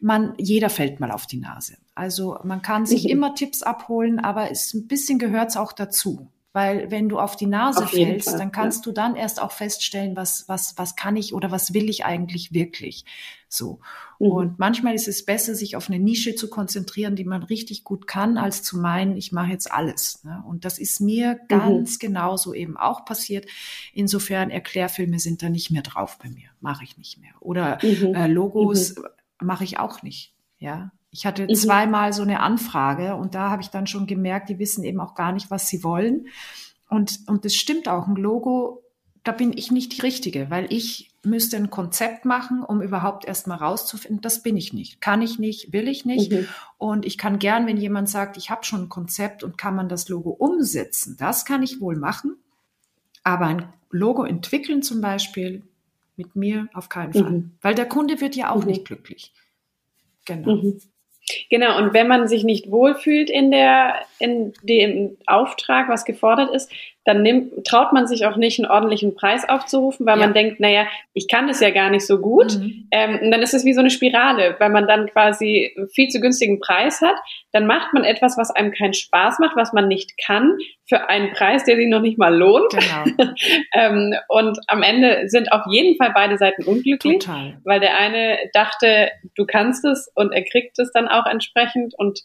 Man, jeder fällt mal auf die Nase. Also man kann sich mhm. immer Tipps abholen, aber es ein bisschen gehört's auch dazu. Weil wenn du auf die Nase auf fällst, Fall, dann kannst ja. du dann erst auch feststellen, was, was, was kann ich oder was will ich eigentlich wirklich. So. Mhm. Und manchmal ist es besser, sich auf eine Nische zu konzentrieren, die man richtig gut kann, als zu meinen, ich mache jetzt alles. Ne? Und das ist mir mhm. ganz mhm. genauso eben auch passiert. Insofern Erklärfilme sind da nicht mehr drauf bei mir. Mache ich nicht mehr. Oder mhm. äh, Logos mhm. mache ich auch nicht. Ja, ich hatte mhm. zweimal so eine Anfrage und da habe ich dann schon gemerkt, die wissen eben auch gar nicht, was sie wollen. Und, und das stimmt auch, ein Logo, da bin ich nicht die Richtige, weil ich müsste ein Konzept machen, um überhaupt erst mal rauszufinden, das bin ich nicht. Kann ich nicht, will ich nicht. Mhm. Und ich kann gern, wenn jemand sagt, ich habe schon ein Konzept und kann man das Logo umsetzen, das kann ich wohl machen. Aber ein Logo entwickeln zum Beispiel mit mir auf keinen Fall. Mhm. Weil der Kunde wird ja auch mhm. nicht glücklich. Genau. Mhm. Genau, und wenn man sich nicht wohlfühlt in der, in dem Auftrag, was gefordert ist, dann nimmt, traut man sich auch nicht, einen ordentlichen Preis aufzurufen, weil ja. man denkt, naja, ich kann das ja gar nicht so gut. Mhm. Ähm, und dann ist es wie so eine Spirale, weil man dann quasi viel zu günstigen Preis hat. Dann macht man etwas, was einem keinen Spaß macht, was man nicht kann, für einen Preis, der sich noch nicht mal lohnt. Genau. (laughs) ähm, und am Ende sind auf jeden Fall beide Seiten unglücklich, Total. weil der eine dachte, du kannst es und er kriegt es dann auch entsprechend und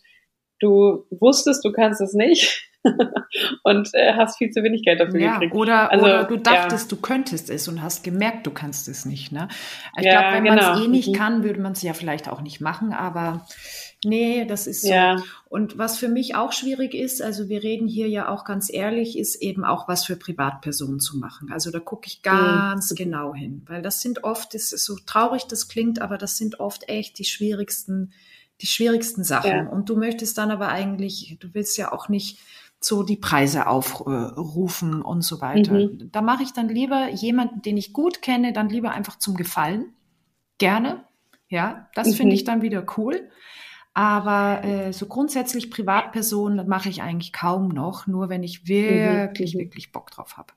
du wusstest, du kannst es nicht. (laughs) und äh, hast viel zu wenig Geld dafür ja, gekriegt. Oder, also, oder du dachtest, ja. du könntest es und hast gemerkt, du kannst es nicht. Ne? Ich ja, glaube, wenn genau. man es eh nicht mhm. kann, würde man es ja vielleicht auch nicht machen, aber nee, das ist so. Ja. Und was für mich auch schwierig ist, also wir reden hier ja auch ganz ehrlich, ist eben auch was für Privatpersonen zu machen. Also da gucke ich ganz mhm. genau hin, weil das sind oft, das ist so traurig das klingt, aber das sind oft echt die schwierigsten die schwierigsten Sachen. Und du möchtest dann aber eigentlich, du willst ja auch nicht so die Preise aufrufen und so weiter. Mhm. Da mache ich dann lieber jemanden, den ich gut kenne, dann lieber einfach zum Gefallen. Gerne. Ja, das mhm. finde ich dann wieder cool. Aber äh, so grundsätzlich Privatpersonen mache ich eigentlich kaum noch, nur wenn ich wirklich, mhm. wirklich Bock drauf habe.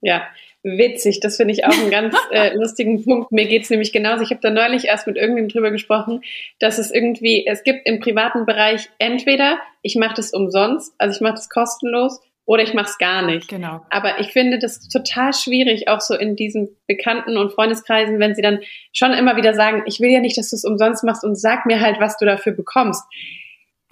Ja, witzig. Das finde ich auch einen ganz (laughs) äh, lustigen Punkt. Mir geht's nämlich genauso. Ich habe da neulich erst mit irgendjemandem drüber gesprochen, dass es irgendwie, es gibt im privaten Bereich entweder ich mache das umsonst, also ich mache das kostenlos, oder ich mache es gar nicht. Genau. Aber ich finde das total schwierig, auch so in diesen Bekannten- und Freundeskreisen, wenn sie dann schon immer wieder sagen, ich will ja nicht, dass du es umsonst machst und sag mir halt, was du dafür bekommst.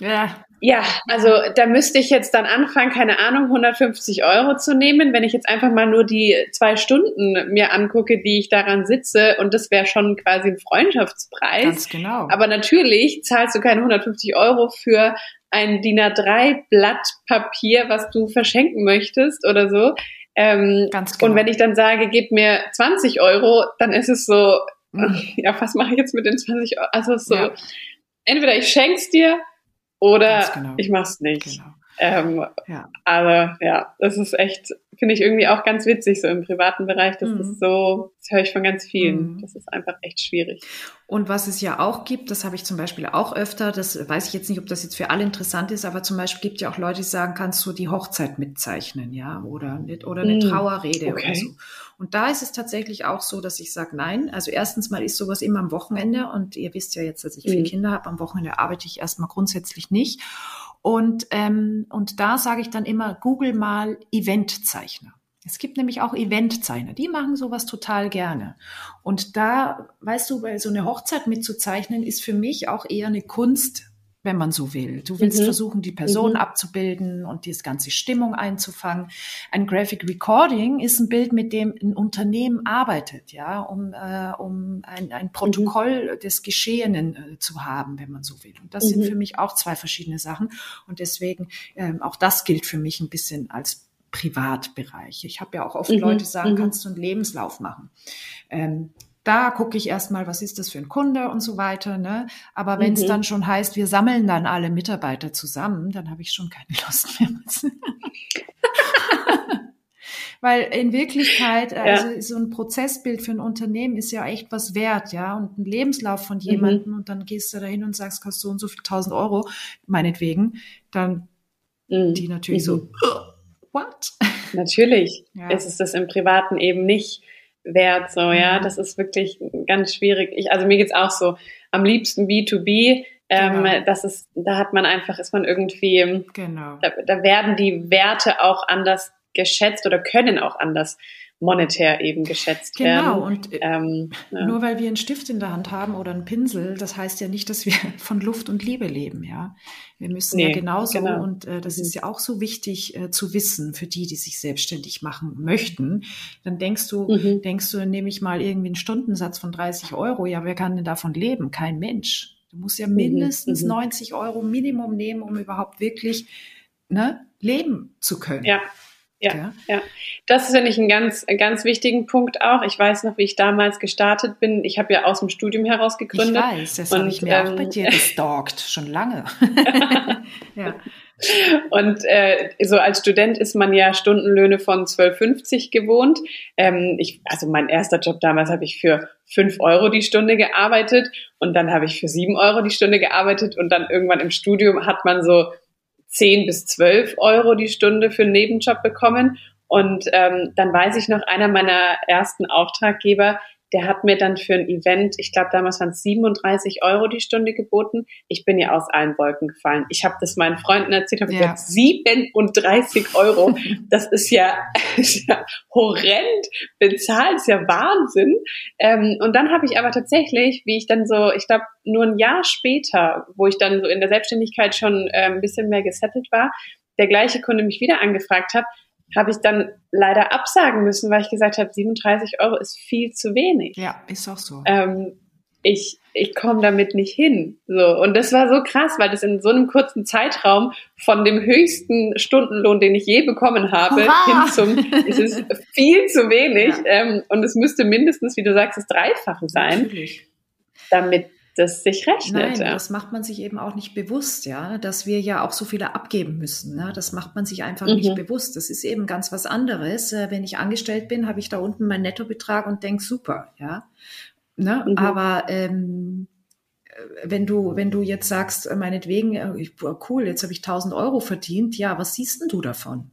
Ja. Ja, also da müsste ich jetzt dann anfangen, keine Ahnung, 150 Euro zu nehmen, wenn ich jetzt einfach mal nur die zwei Stunden mir angucke, die ich daran sitze und das wäre schon quasi ein Freundschaftspreis. Ganz genau. Aber natürlich zahlst du keine 150 Euro für ein DIN A3 Blatt Papier, was du verschenken möchtest oder so. Ähm, Ganz genau. Und wenn ich dann sage, gib mir 20 Euro, dann ist es so, mhm. (laughs) ja, was mache ich jetzt mit den 20 Euro? Also so, ja. entweder ich schenk's dir oder genau. ich mach's nicht. Genau. Ähm, ja. Aber ja, das ist echt, finde ich irgendwie auch ganz witzig, so im privaten Bereich. Das mhm. ist so, das höre ich von ganz vielen. Mhm. Das ist einfach echt schwierig. Und was es ja auch gibt, das habe ich zum Beispiel auch öfter, das weiß ich jetzt nicht, ob das jetzt für alle interessant ist, aber zum Beispiel gibt ja auch Leute, die sagen, kannst du die Hochzeit mitzeichnen, ja, oder, oder eine mhm. Trauerrede okay. oder so. Und da ist es tatsächlich auch so, dass ich sage, nein. Also erstens mal ist sowas immer am Wochenende und ihr wisst ja jetzt, dass ich vier mhm. Kinder habe. Am Wochenende arbeite ich erstmal grundsätzlich nicht. Und, ähm, und da sage ich dann immer, google mal Eventzeichner. Es gibt nämlich auch Eventzeichner, die machen sowas total gerne. Und da, weißt du, weil so eine Hochzeit mitzuzeichnen, ist für mich auch eher eine Kunst, wenn man so will. Du willst mhm. versuchen, die Person mhm. abzubilden und die ganze Stimmung einzufangen. Ein Graphic Recording ist ein Bild, mit dem ein Unternehmen arbeitet, ja, um, äh, um ein, ein Protokoll mhm. des Geschehenen äh, zu haben, wenn man so will. Und das sind mhm. für mich auch zwei verschiedene Sachen. Und deswegen, ähm, auch das gilt für mich ein bisschen als Privatbereich. Ich habe ja auch oft mhm. Leute sagen, mhm. kannst du einen Lebenslauf machen. Ähm, da gucke ich erstmal, was ist das für ein Kunde und so weiter. Ne? Aber wenn es mhm. dann schon heißt, wir sammeln dann alle Mitarbeiter zusammen, dann habe ich schon keine (laughs) Lust mehr. (laughs) Weil in Wirklichkeit, ja. also so ein Prozessbild für ein Unternehmen ist ja echt was wert, ja. Und ein Lebenslauf von mhm. jemandem mhm. und dann gehst du da hin und sagst, kostet so und so viel tausend Euro, meinetwegen, dann mhm. die natürlich so, mhm. what? (laughs) Natürlich ja. ist es das im Privaten eben nicht wert, so, ja, mhm. das ist wirklich ganz schwierig. Ich, also mir geht's auch so, am liebsten B2B, ähm, genau. das ist, da hat man einfach, ist man irgendwie, genau. da, da werden die Werte auch anders geschätzt oder können auch anders monetär eben geschätzt genau, werden. Genau, und äh, ähm, ja. nur weil wir einen Stift in der Hand haben oder einen Pinsel, das heißt ja nicht, dass wir (laughs) von Luft und Liebe leben, ja. Wir müssen nee, ja genauso, genau. und äh, das mhm. ist ja auch so wichtig äh, zu wissen für die, die sich selbstständig machen möchten. Dann denkst du, mhm. denkst du, nehme ich mal irgendwie einen Stundensatz von 30 Euro, ja, wer kann denn davon leben? Kein Mensch. Du musst ja mhm, mindestens mhm. 90 Euro Minimum nehmen, um überhaupt wirklich ne, leben zu können. Ja, Ja, ja, ja. Das ist ja nicht ein ganz, ganz wichtigen Punkt auch. Ich weiß noch, wie ich damals gestartet bin. Ich habe ja aus dem Studium heraus gegründet. Ich weiß, das habe ich mir ähm, auch bei ähm, dir gestalkt, schon lange. (laughs) ja. Und äh, so als Student ist man ja Stundenlöhne von 12,50 gewohnt. Ähm, ich, also mein erster Job damals habe ich für 5 Euro die Stunde gearbeitet und dann habe ich für 7 Euro die Stunde gearbeitet und dann irgendwann im Studium hat man so 10 bis 12 Euro die Stunde für einen Nebenjob bekommen. Und ähm, dann weiß ich noch, einer meiner ersten Auftraggeber, der hat mir dann für ein Event, ich glaube damals waren es 37 Euro die Stunde geboten. Ich bin ja aus allen Wolken gefallen. Ich habe das meinen Freunden erzählt, habe ja. gesagt, 37 Euro, (laughs) das ist ja, (laughs) ist ja horrend bezahlt, ist ja Wahnsinn. Ähm, und dann habe ich aber tatsächlich, wie ich dann so, ich glaube nur ein Jahr später, wo ich dann so in der Selbstständigkeit schon äh, ein bisschen mehr gesettelt war, der gleiche Kunde mich wieder angefragt hat, habe ich dann leider absagen müssen, weil ich gesagt habe, 37 Euro ist viel zu wenig. Ja, ist auch so. Ähm, ich ich komme damit nicht hin. So und das war so krass, weil das in so einem kurzen Zeitraum von dem höchsten Stundenlohn, den ich je bekommen habe, Hurra! hin zum es ist (laughs) viel zu wenig ja. ähm, und es müsste mindestens, wie du sagst, das Dreifache sein, Natürlich. damit das sich rechnet. Nein, ja. das macht man sich eben auch nicht bewusst, ja, dass wir ja auch so viele abgeben müssen. Ne? Das macht man sich einfach mhm. nicht bewusst. Das ist eben ganz was anderes. Äh, wenn ich angestellt bin, habe ich da unten meinen Nettobetrag und denke, super, ja. Ne? Mhm. Aber ähm, äh, wenn du, wenn du jetzt sagst, äh, meinetwegen, cool, jetzt habe ich 1000 Euro verdient, ja, was siehst denn du davon?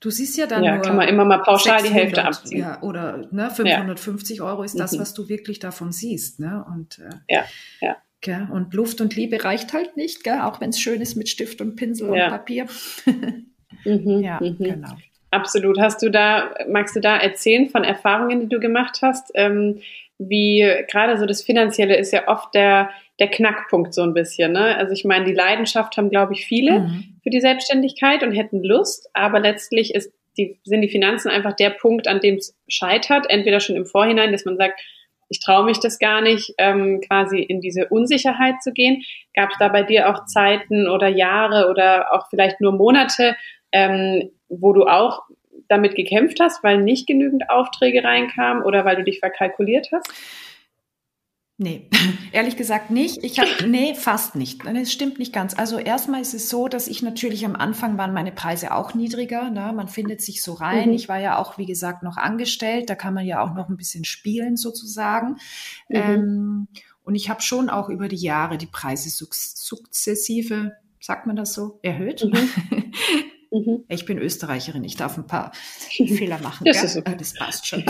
Du siehst ja dann ja, nur kann man immer mal pauschal 600, die Hälfte abziehen. Ja, oder ne, 550 ja. Euro ist das, mhm. was du wirklich davon siehst. Ne? Und, äh, ja, ja. Gell? Und Luft und Liebe reicht halt nicht, gell? auch wenn es schön ist mit Stift und Pinsel ja. und Papier. (laughs) mhm, ja, mhm. genau. Absolut. Hast du da, magst du da erzählen von Erfahrungen, die du gemacht hast? Ähm, wie gerade so das Finanzielle ist ja oft der der Knackpunkt so ein bisschen. Ne? Also ich meine, die Leidenschaft haben, glaube ich, viele mhm. für die Selbstständigkeit und hätten Lust, aber letztlich ist die, sind die Finanzen einfach der Punkt, an dem es scheitert, entweder schon im Vorhinein, dass man sagt, ich traue mich das gar nicht, ähm, quasi in diese Unsicherheit zu gehen. Gab es da bei dir auch Zeiten oder Jahre oder auch vielleicht nur Monate, ähm, wo du auch damit gekämpft hast, weil nicht genügend Aufträge reinkamen oder weil du dich verkalkuliert hast? Nee, (laughs) ehrlich gesagt nicht. Ich habe nee, fast nicht. Es stimmt nicht ganz. Also erstmal ist es so, dass ich natürlich am Anfang waren meine Preise auch niedriger. Ne? Man findet sich so rein. Mhm. Ich war ja auch, wie gesagt, noch angestellt. Da kann man ja auch noch ein bisschen spielen sozusagen. Mhm. Ähm, und ich habe schon auch über die Jahre die Preise sukzessive, sagt man das so, erhöht. Mhm. (laughs) Mhm. Ich bin Österreicherin, ich darf ein paar (laughs) Fehler machen. Das, okay. das passt schon.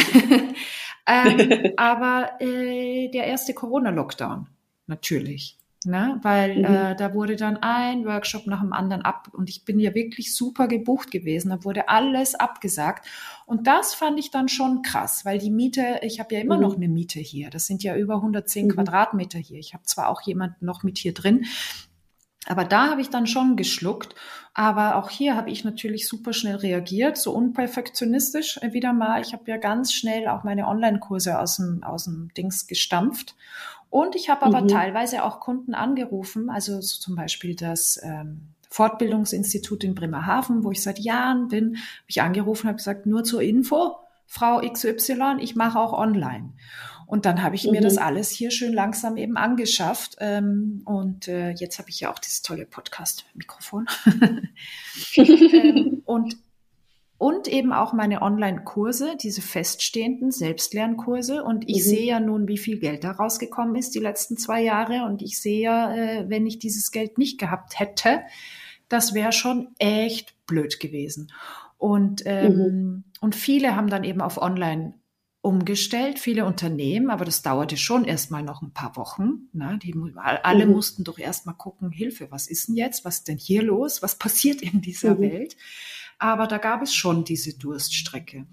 Ähm, (laughs) aber äh, der erste Corona-Lockdown, natürlich. Ne? Weil mhm. äh, da wurde dann ein Workshop nach dem anderen ab und ich bin ja wirklich super gebucht gewesen. Da wurde alles abgesagt. Und das fand ich dann schon krass, weil die Miete, ich habe ja immer mhm. noch eine Miete hier. Das sind ja über 110 mhm. Quadratmeter hier. Ich habe zwar auch jemanden noch mit hier drin, aber da habe ich dann schon geschluckt. Aber auch hier habe ich natürlich super schnell reagiert, so unperfektionistisch wieder mal. Ich habe ja ganz schnell auch meine Online-Kurse aus dem, aus dem Dings gestampft. Und ich habe aber mhm. teilweise auch Kunden angerufen, also so zum Beispiel das ähm, Fortbildungsinstitut in Bremerhaven, wo ich seit Jahren bin, habe ich angerufen, habe gesagt, nur zur Info, Frau XY, ich mache auch online. Und dann habe ich mhm. mir das mhm. alles hier schön langsam eben angeschafft. Ähm, und äh, jetzt habe ich ja auch dieses tolle Podcast-Mikrofon. (laughs) ähm, und und eben auch meine Online-Kurse, diese feststehenden Selbstlernkurse. Und ich mhm. sehe ja nun, wie viel Geld da rausgekommen ist die letzten zwei Jahre. Und ich sehe ja, äh, wenn ich dieses Geld nicht gehabt hätte, das wäre schon echt blöd gewesen. Und, ähm, mhm. und viele haben dann eben auf Online umgestellt, viele Unternehmen, aber das dauerte schon erstmal noch ein paar Wochen. Ne? Die, alle mhm. mussten doch erstmal gucken, Hilfe, was ist denn jetzt? Was ist denn hier los? Was passiert in dieser mhm. Welt? Aber da gab es schon diese Durststrecke.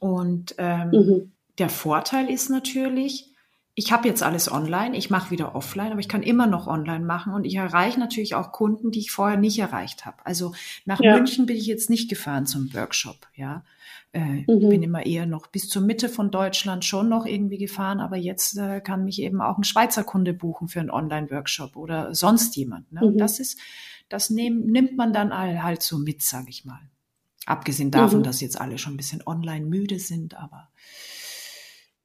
Und ähm, mhm. der Vorteil ist natürlich, ich habe jetzt alles online, ich mache wieder offline, aber ich kann immer noch online machen und ich erreiche natürlich auch Kunden, die ich vorher nicht erreicht habe. Also nach ja. München bin ich jetzt nicht gefahren zum Workshop, ja. Äh, mhm. bin immer eher noch bis zur Mitte von Deutschland schon noch irgendwie gefahren, aber jetzt äh, kann mich eben auch ein Schweizer Kunde buchen für einen Online-Workshop oder sonst jemand. Ne? Mhm. Das ist, das nehm, nimmt man dann halt so mit, sage ich mal. Abgesehen davon, mhm. dass jetzt alle schon ein bisschen online müde sind, aber.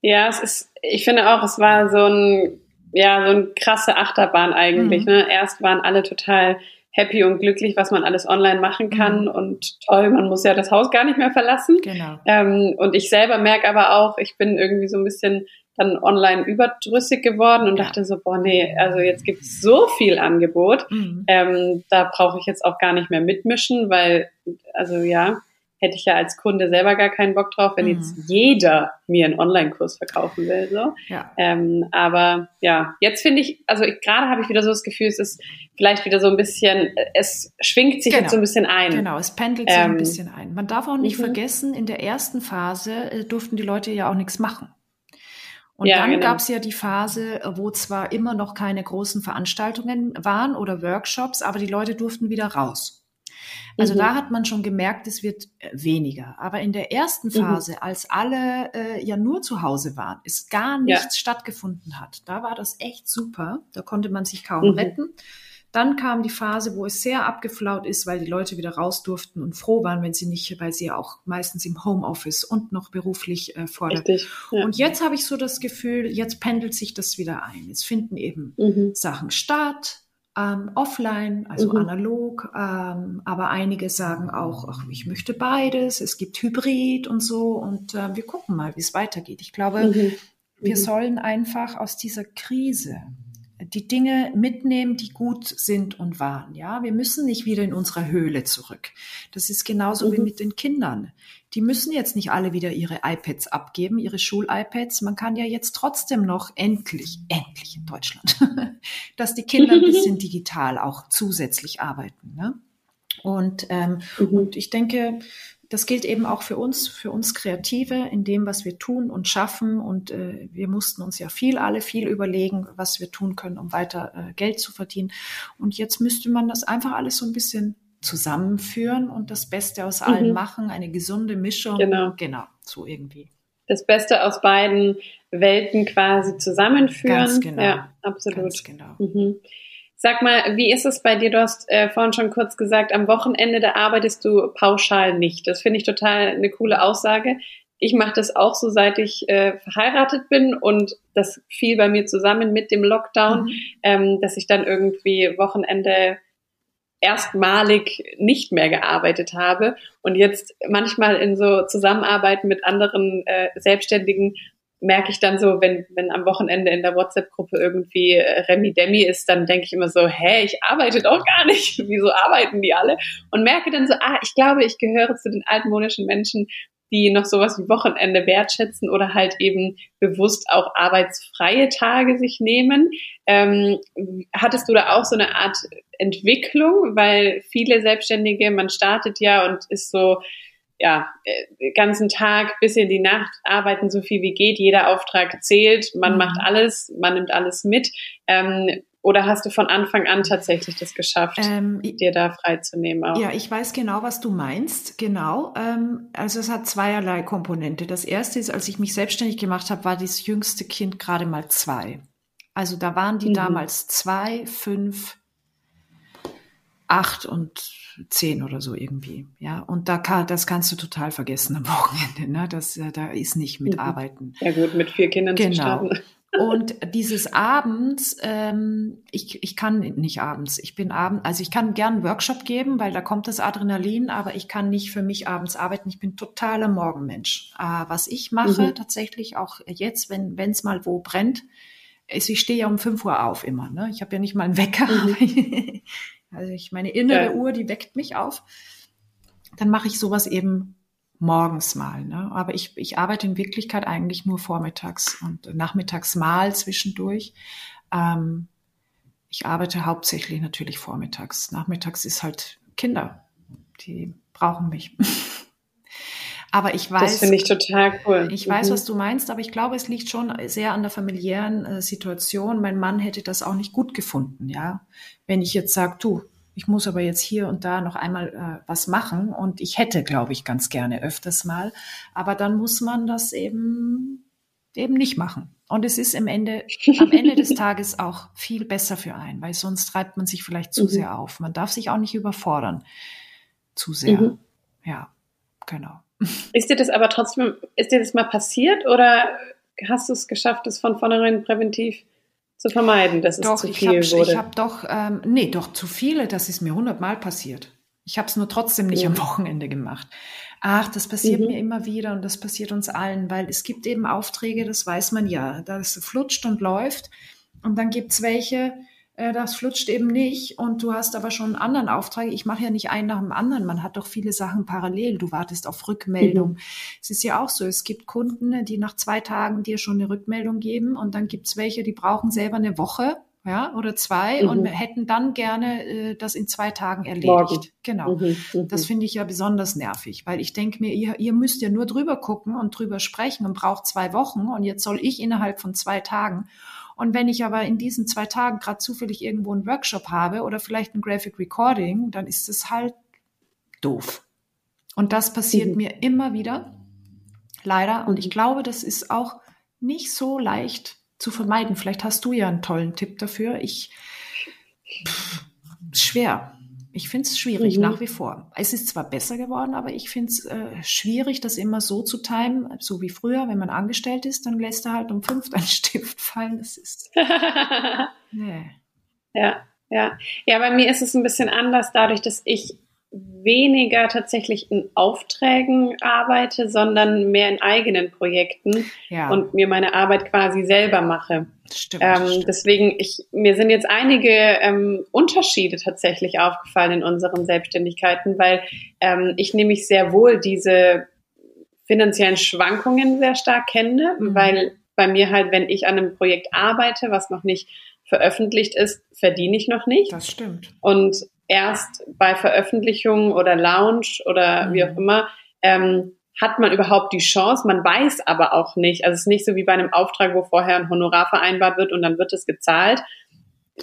Ja, es ist, ich finde auch, es war so ein, ja, so ein krasse Achterbahn eigentlich. Mhm. Ne? Erst waren alle total happy und glücklich, was man alles online machen kann mhm. und toll, man muss ja das Haus gar nicht mehr verlassen. Genau. Ähm, und ich selber merke aber auch, ich bin irgendwie so ein bisschen dann online überdrüssig geworden und dachte so, boah, nee, also jetzt gibt es so viel Angebot, mhm. ähm, da brauche ich jetzt auch gar nicht mehr mitmischen, weil, also ja, hätte ich ja als Kunde selber gar keinen Bock drauf, wenn mhm. jetzt jeder mir einen Online-Kurs verkaufen will. So. Ja. Ähm, aber ja, jetzt finde ich, also gerade habe ich wieder so das Gefühl, es ist vielleicht wieder so ein bisschen, es schwingt sich genau. jetzt so ein bisschen ein. Genau, es pendelt sich ähm, ein bisschen ein. Man darf auch nicht mhm. vergessen, in der ersten Phase äh, durften die Leute ja auch nichts machen. Und ja, dann genau. gab es ja die Phase, wo zwar immer noch keine großen Veranstaltungen waren oder Workshops, aber die Leute durften wieder raus. Also mhm. da hat man schon gemerkt, es wird äh, weniger. Aber in der ersten mhm. Phase, mhm. als alle äh, ja nur zu Hause waren, es gar nichts ja. stattgefunden hat, da war das echt super. Da konnte man sich kaum mhm. retten. Dann kam die Phase, wo es sehr abgeflaut ist, weil die Leute wieder raus durften und froh waren, wenn sie nicht, weil sie ja auch meistens im Homeoffice und noch beruflich äh, fordern. Ja. Und jetzt habe ich so das Gefühl, jetzt pendelt sich das wieder ein. Jetzt finden eben mhm. Sachen statt, ähm, offline, also mhm. analog, ähm, aber einige sagen auch, ach, ich möchte beides, es gibt Hybrid und so und äh, wir gucken mal, wie es weitergeht. Ich glaube, mhm. wir mhm. sollen einfach aus dieser Krise die Dinge mitnehmen, die gut sind und waren. Ja, wir müssen nicht wieder in unsere Höhle zurück. Das ist genauso mhm. wie mit den Kindern. Die müssen jetzt nicht alle wieder ihre iPads abgeben, ihre Schul-iPads. Man kann ja jetzt trotzdem noch endlich, endlich in Deutschland, (laughs) dass die Kinder ein bisschen (laughs) digital auch zusätzlich arbeiten. Ne? Und, ähm, mhm. und ich denke, das gilt eben auch für uns, für uns Kreative in dem, was wir tun und schaffen. Und äh, wir mussten uns ja viel, alle viel überlegen, was wir tun können, um weiter äh, Geld zu verdienen. Und jetzt müsste man das einfach alles so ein bisschen zusammenführen und das Beste aus allen mhm. machen, eine gesunde Mischung. Genau. Genau, so irgendwie. Das Beste aus beiden Welten quasi zusammenführen. Ganz genau. Ja, absolut. Ganz genau. Mhm. Sag mal, wie ist es bei dir? Du hast äh, vorhin schon kurz gesagt, am Wochenende, da arbeitest du pauschal nicht. Das finde ich total eine coole Aussage. Ich mache das auch so, seit ich äh, verheiratet bin und das fiel bei mir zusammen mit dem Lockdown, mhm. ähm, dass ich dann irgendwie Wochenende erstmalig nicht mehr gearbeitet habe und jetzt manchmal in so Zusammenarbeiten mit anderen äh, Selbstständigen merke ich dann so, wenn, wenn am Wochenende in der WhatsApp-Gruppe irgendwie äh, Remi Demi ist, dann denke ich immer so, hä, ich arbeite doch gar nicht. (laughs) Wieso arbeiten die alle? Und merke dann so, ah, ich glaube, ich gehöre zu den altmodischen Menschen, die noch sowas wie Wochenende wertschätzen oder halt eben bewusst auch arbeitsfreie Tage sich nehmen. Ähm, hattest du da auch so eine Art Entwicklung? Weil viele Selbstständige, man startet ja und ist so, ja, äh, ganzen Tag bis in die Nacht arbeiten, so viel wie geht. Jeder Auftrag zählt. Man mhm. macht alles, man nimmt alles mit. Ähm, oder hast du von Anfang an tatsächlich das geschafft, ähm, dir da freizunehmen? Auch? Ja, ich weiß genau, was du meinst. Genau. Ähm, also es hat zweierlei Komponente. Das erste ist, als ich mich selbstständig gemacht habe, war das jüngste Kind gerade mal zwei. Also da waren die mhm. damals zwei, fünf, acht und zehn oder so irgendwie. Ja, und da kann, das kannst du total vergessen am (laughs) Wochenende. Ne? Das, äh, da ist nicht mit mhm. Arbeiten. Ja gut, mit vier Kindern genau. zu starten. (laughs) Und dieses Abends, ähm, ich, ich kann nicht abends. Ich bin abends, also ich kann gern einen Workshop geben, weil da kommt das Adrenalin, aber ich kann nicht für mich abends arbeiten. Ich bin totaler Morgenmensch. Äh, was ich mache mhm. tatsächlich auch jetzt, wenn es mal wo brennt, ist, ich stehe ja um fünf Uhr auf immer. Ne? Ich habe ja nicht mal einen Wecker. Mhm. (laughs) Also ich meine innere ja. Uhr, die weckt mich auf. Dann mache ich sowas eben morgens mal. Ne? Aber ich, ich arbeite in Wirklichkeit eigentlich nur vormittags und nachmittags mal zwischendurch. Ähm, ich arbeite hauptsächlich natürlich vormittags. Nachmittags ist halt Kinder, die brauchen mich. (laughs) Aber ich weiß. Das finde ich total cool. Ich weiß, mhm. was du meinst, aber ich glaube, es liegt schon sehr an der familiären äh, Situation. Mein Mann hätte das auch nicht gut gefunden, ja. Wenn ich jetzt sage, du, ich muss aber jetzt hier und da noch einmal äh, was machen und ich hätte, glaube ich, ganz gerne öfters mal. Aber dann muss man das eben eben nicht machen. Und es ist im Ende, am Ende des (laughs) Tages auch viel besser für einen, weil sonst treibt man sich vielleicht zu mhm. sehr auf. Man darf sich auch nicht überfordern. Zu sehr. Mhm. Ja. genau. Ist dir das aber trotzdem, ist dir das mal passiert oder hast du es geschafft, das von vornherein präventiv zu vermeiden, dass doch, es zu viel ich hab, wurde? Ich habe doch, ähm, nee, doch zu viele, das ist mir hundertmal passiert. Ich habe es nur trotzdem nicht mhm. am Wochenende gemacht. Ach, das passiert mhm. mir immer wieder und das passiert uns allen, weil es gibt eben Aufträge, das weiß man ja, das flutscht und läuft. Und dann gibt's welche, äh, das flutscht eben nicht und du hast aber schon einen anderen Auftrag. Ich mache ja nicht einen nach dem anderen. Man hat doch viele Sachen parallel. Du wartest auf Rückmeldung. Mhm. Es ist ja auch so, es gibt Kunden, die nach zwei Tagen dir schon eine Rückmeldung geben und dann gibt's welche, die brauchen selber eine Woche ja, oder zwei mhm. und hätten dann gerne äh, das in zwei Tagen erledigt. Morgen. Genau. Mhm. Mhm. Das finde ich ja besonders nervig, weil ich denke mir, ihr, ihr müsst ja nur drüber gucken und drüber sprechen und braucht zwei Wochen und jetzt soll ich innerhalb von zwei Tagen und wenn ich aber in diesen zwei Tagen gerade zufällig irgendwo einen Workshop habe oder vielleicht ein Graphic Recording, dann ist es halt doof. Und das passiert mhm. mir immer wieder, leider. Und ich mhm. glaube, das ist auch nicht so leicht zu vermeiden. Vielleicht hast du ja einen tollen Tipp dafür. Ich pff, schwer. Ich finde es schwierig, mhm. nach wie vor. Es ist zwar besser geworden, aber ich finde es äh, schwierig, das immer so zu timen, so wie früher, wenn man angestellt ist, dann lässt er halt um fünf (laughs) deinen Stift fallen. Das ist. (laughs) nee. Ja, ja. Ja, bei mir ist es ein bisschen anders, dadurch, dass ich weniger tatsächlich in Aufträgen arbeite, sondern mehr in eigenen Projekten ja. und mir meine Arbeit quasi selber mache. Stimmt, ähm, stimmt. Deswegen, ich, mir sind jetzt einige ähm, Unterschiede tatsächlich aufgefallen in unseren Selbstständigkeiten, weil ähm, ich nämlich sehr wohl diese finanziellen Schwankungen sehr stark kenne, mhm. weil bei mir halt, wenn ich an einem Projekt arbeite, was noch nicht veröffentlicht ist, verdiene ich noch nicht. Das stimmt. Und erst bei Veröffentlichung oder Launch oder mhm. wie auch immer, ähm, hat man überhaupt die Chance, man weiß aber auch nicht. Also es ist nicht so wie bei einem Auftrag, wo vorher ein Honorar vereinbart wird und dann wird es gezahlt,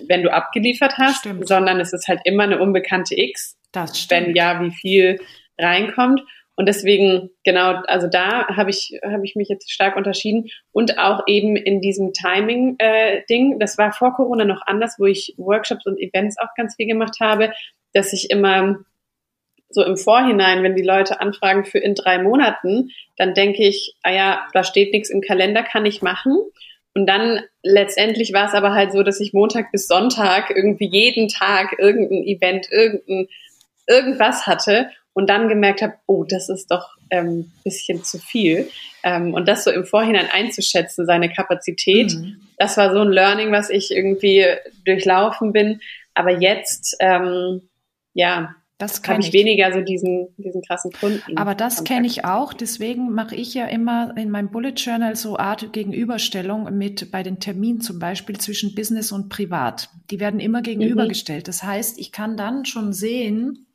wenn du abgeliefert hast, stimmt. sondern es ist halt immer eine unbekannte X. Das stimmt. Wenn ja, wie viel reinkommt. Und deswegen, genau, also da habe ich, habe ich mich jetzt stark unterschieden. Und auch eben in diesem Timing-Ding, äh, das war vor Corona noch anders, wo ich Workshops und Events auch ganz viel gemacht habe, dass ich immer so im Vorhinein, wenn die Leute anfragen für in drei Monaten, dann denke ich, ah ja, da steht nichts im Kalender, kann ich machen. Und dann letztendlich war es aber halt so, dass ich Montag bis Sonntag irgendwie jeden Tag irgendein Event, irgendein, irgendwas hatte und dann gemerkt habe, oh, das ist doch ähm, bisschen zu viel. Ähm, und das so im Vorhinein einzuschätzen, seine Kapazität, mhm. das war so ein Learning, was ich irgendwie durchlaufen bin. Aber jetzt, ähm, ja, das habe ich, ich, weniger so diesen, diesen krassen Kunden. Aber das kenne ich auch. Deswegen mache ich ja immer in meinem Bullet Journal so Art Gegenüberstellung mit bei den Terminen zum Beispiel zwischen Business und Privat. Die werden immer gegenübergestellt. Mhm. Das heißt, ich kann dann schon sehen,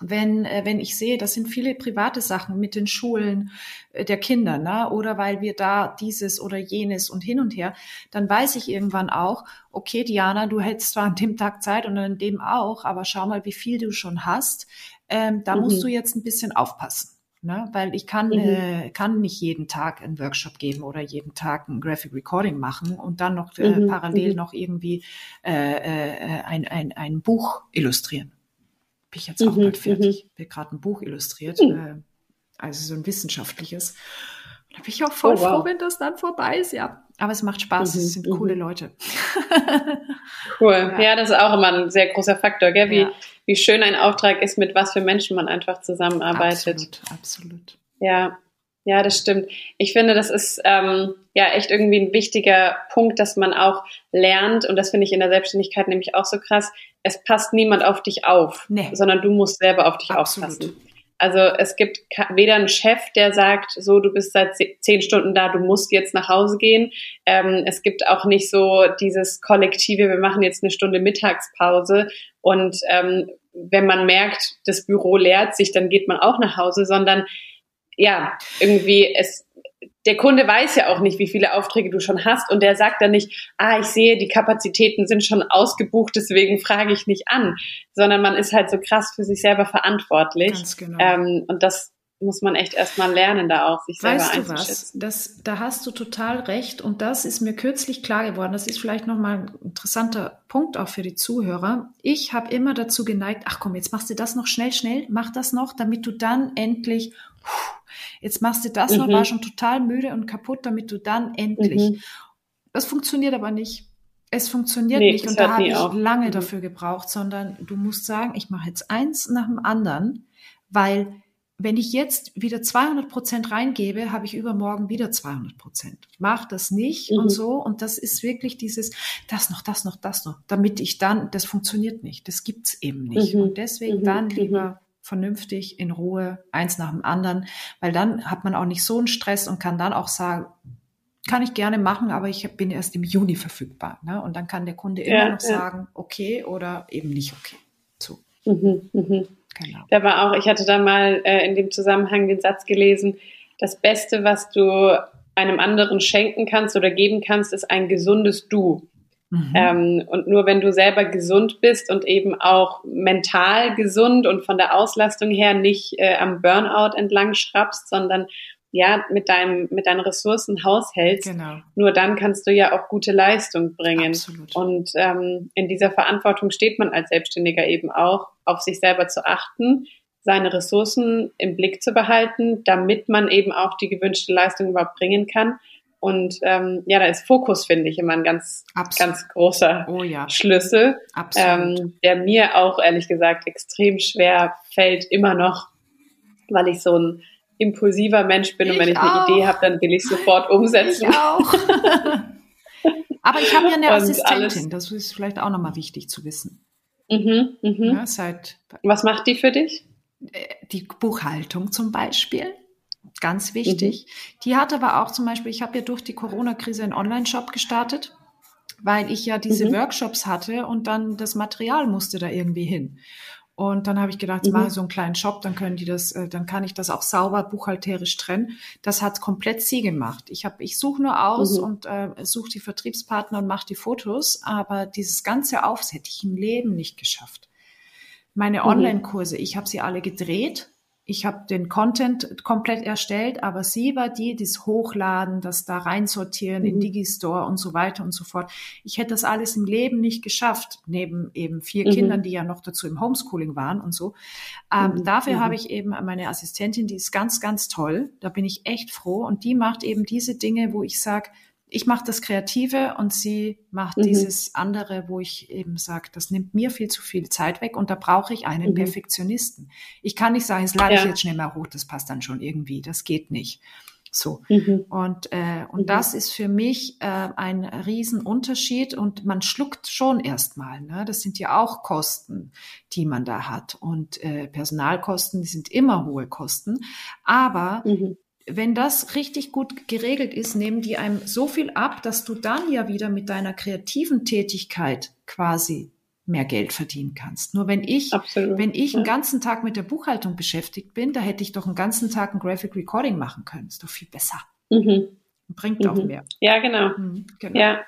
wenn, äh, wenn ich sehe, das sind viele private Sachen mit den Schulen äh, der Kinder, ne? oder weil wir da dieses oder jenes und hin und her, dann weiß ich irgendwann auch, okay, Diana, du hättest zwar an dem Tag Zeit und an dem auch, aber schau mal, wie viel du schon hast. Ähm, da mhm. musst du jetzt ein bisschen aufpassen. Ne? Weil ich kann, mhm. äh, kann nicht jeden Tag einen Workshop geben oder jeden Tag ein Graphic Recording machen und dann noch äh, mhm. parallel mhm. noch irgendwie äh, äh, ein, ein, ein Buch illustrieren bin ich jetzt auch mhm, bald fertig. Mhm. Bin gerade ein Buch illustriert, mhm. äh, also so ein wissenschaftliches. Da bin ich auch voll oh, wow. froh, wenn das dann vorbei ist, ja. Aber es macht Spaß, mhm, es sind coole mhm. Leute. (laughs) cool. Ja. ja. das ist auch immer ein sehr großer Faktor, gell? Wie, ja. wie schön ein Auftrag ist, mit was für Menschen man einfach zusammenarbeitet. Absolut, absolut. Ja, ja, das stimmt. Ich finde, das ist ähm, ja echt irgendwie ein wichtiger Punkt, dass man auch lernt, und das finde ich in der Selbstständigkeit nämlich auch so krass, es passt niemand auf dich auf, nee. sondern du musst selber auf dich Absolut. aufpassen. Also es gibt weder einen Chef, der sagt, so du bist seit zehn Stunden da, du musst jetzt nach Hause gehen. Ähm, es gibt auch nicht so dieses kollektive, wir machen jetzt eine Stunde Mittagspause und ähm, wenn man merkt, das Büro leert sich, dann geht man auch nach Hause, sondern ja, irgendwie es, der Kunde weiß ja auch nicht, wie viele Aufträge du schon hast und der sagt dann nicht, ah, ich sehe, die Kapazitäten sind schon ausgebucht, deswegen frage ich nicht an, sondern man ist halt so krass für sich selber verantwortlich. Ganz genau. Ähm, und das muss man echt erstmal lernen, da auch sich selber weißt einzuschätzen. Du was? Das, da hast du total recht und das ist mir kürzlich klar geworden. Das ist vielleicht nochmal ein interessanter Punkt auch für die Zuhörer. Ich habe immer dazu geneigt, ach komm, jetzt machst du das noch schnell, schnell, mach das noch, damit du dann endlich, jetzt machst du das mhm. noch, war schon total müde und kaputt, damit du dann endlich. Mhm. Das funktioniert aber nicht. Es funktioniert nee, nicht und da habe ich auch. lange mhm. dafür gebraucht, sondern du musst sagen, ich mache jetzt eins nach dem anderen, weil wenn ich jetzt wieder 200 Prozent reingebe, habe ich übermorgen wieder 200 Prozent. Mach das nicht mhm. und so. Und das ist wirklich dieses, das noch, das noch, das noch, damit ich dann, das funktioniert nicht. Das gibt's eben nicht. Mhm. Und deswegen mhm. dann lieber mhm. Vernünftig in Ruhe, eins nach dem anderen, weil dann hat man auch nicht so einen Stress und kann dann auch sagen, kann ich gerne machen, aber ich bin erst im Juni verfügbar. Ne? Und dann kann der Kunde immer ja, noch ja. sagen, okay oder eben nicht okay. So. Mhm, mhm. Genau. Da war auch, ich hatte da mal äh, in dem Zusammenhang den Satz gelesen, das Beste, was du einem anderen schenken kannst oder geben kannst, ist ein gesundes Du. Mhm. Ähm, und nur wenn du selber gesund bist und eben auch mental gesund und von der Auslastung her nicht äh, am Burnout entlang schraubst, sondern ja, mit deinem, mit deinen Ressourcen haushältst, genau. nur dann kannst du ja auch gute Leistung bringen. Absolut. Und ähm, in dieser Verantwortung steht man als Selbstständiger eben auch, auf sich selber zu achten, seine Ressourcen im Blick zu behalten, damit man eben auch die gewünschte Leistung überhaupt bringen kann. Und ähm, ja, da ist Fokus, finde ich, immer ein ganz, Absolut. ganz großer oh, ja. Schlüssel, ähm, der mir auch ehrlich gesagt extrem schwer fällt, immer noch, weil ich so ein impulsiver Mensch bin und wenn ich auch. eine Idee habe, dann will ich sofort umsetzen. Ich auch. (laughs) Aber ich habe ja eine Assistentin, das ist vielleicht auch nochmal wichtig zu wissen. Mhm, mhm. Ja, seit, Was macht die für dich? Äh, die Buchhaltung zum Beispiel, ganz wichtig. Mhm. Die hat aber auch zum Beispiel, ich habe ja durch die Corona-Krise einen Online-Shop gestartet, weil ich ja diese mhm. Workshops hatte und dann das Material musste da irgendwie hin. Und dann habe ich gedacht, mhm. mache ich so einen kleinen Shop, dann können die das, äh, dann kann ich das auch sauber buchhalterisch trennen. Das hat komplett sie gemacht. Ich habe, ich suche nur aus mhm. und äh, suche die Vertriebspartner und mache die Fotos, aber dieses ganze Aufs hätte ich im Leben nicht geschafft. Meine mhm. Online-Kurse, ich habe sie alle gedreht ich habe den Content komplett erstellt, aber sie war die, das Hochladen, das da reinsortieren mhm. in Digistore und so weiter und so fort. Ich hätte das alles im Leben nicht geschafft, neben eben vier mhm. Kindern, die ja noch dazu im Homeschooling waren und so. Ähm, mhm. Dafür habe mhm. ich eben meine Assistentin, die ist ganz, ganz toll. Da bin ich echt froh und die macht eben diese Dinge, wo ich sage, ich mache das Kreative und sie macht mhm. dieses andere, wo ich eben sage, das nimmt mir viel zu viel Zeit weg und da brauche ich einen mhm. Perfektionisten. Ich kann nicht sagen, es lade ja. ich jetzt schnell mal hoch, das passt dann schon irgendwie, das geht nicht. So. Mhm. Und, äh, und mhm. das ist für mich äh, ein Riesenunterschied und man schluckt schon erstmal. Ne? Das sind ja auch Kosten, die man da hat. Und äh, Personalkosten, die sind immer hohe Kosten. Aber mhm wenn das richtig gut geregelt ist, nehmen die einem so viel ab, dass du dann ja wieder mit deiner kreativen Tätigkeit quasi mehr Geld verdienen kannst. Nur wenn ich, Absolut. wenn ich ja. einen ganzen Tag mit der Buchhaltung beschäftigt bin, da hätte ich doch einen ganzen Tag ein Graphic Recording machen können. Ist doch viel besser. Mhm. Bringt mhm. auch mehr. Ja, genau. Mhm, genau. Ja,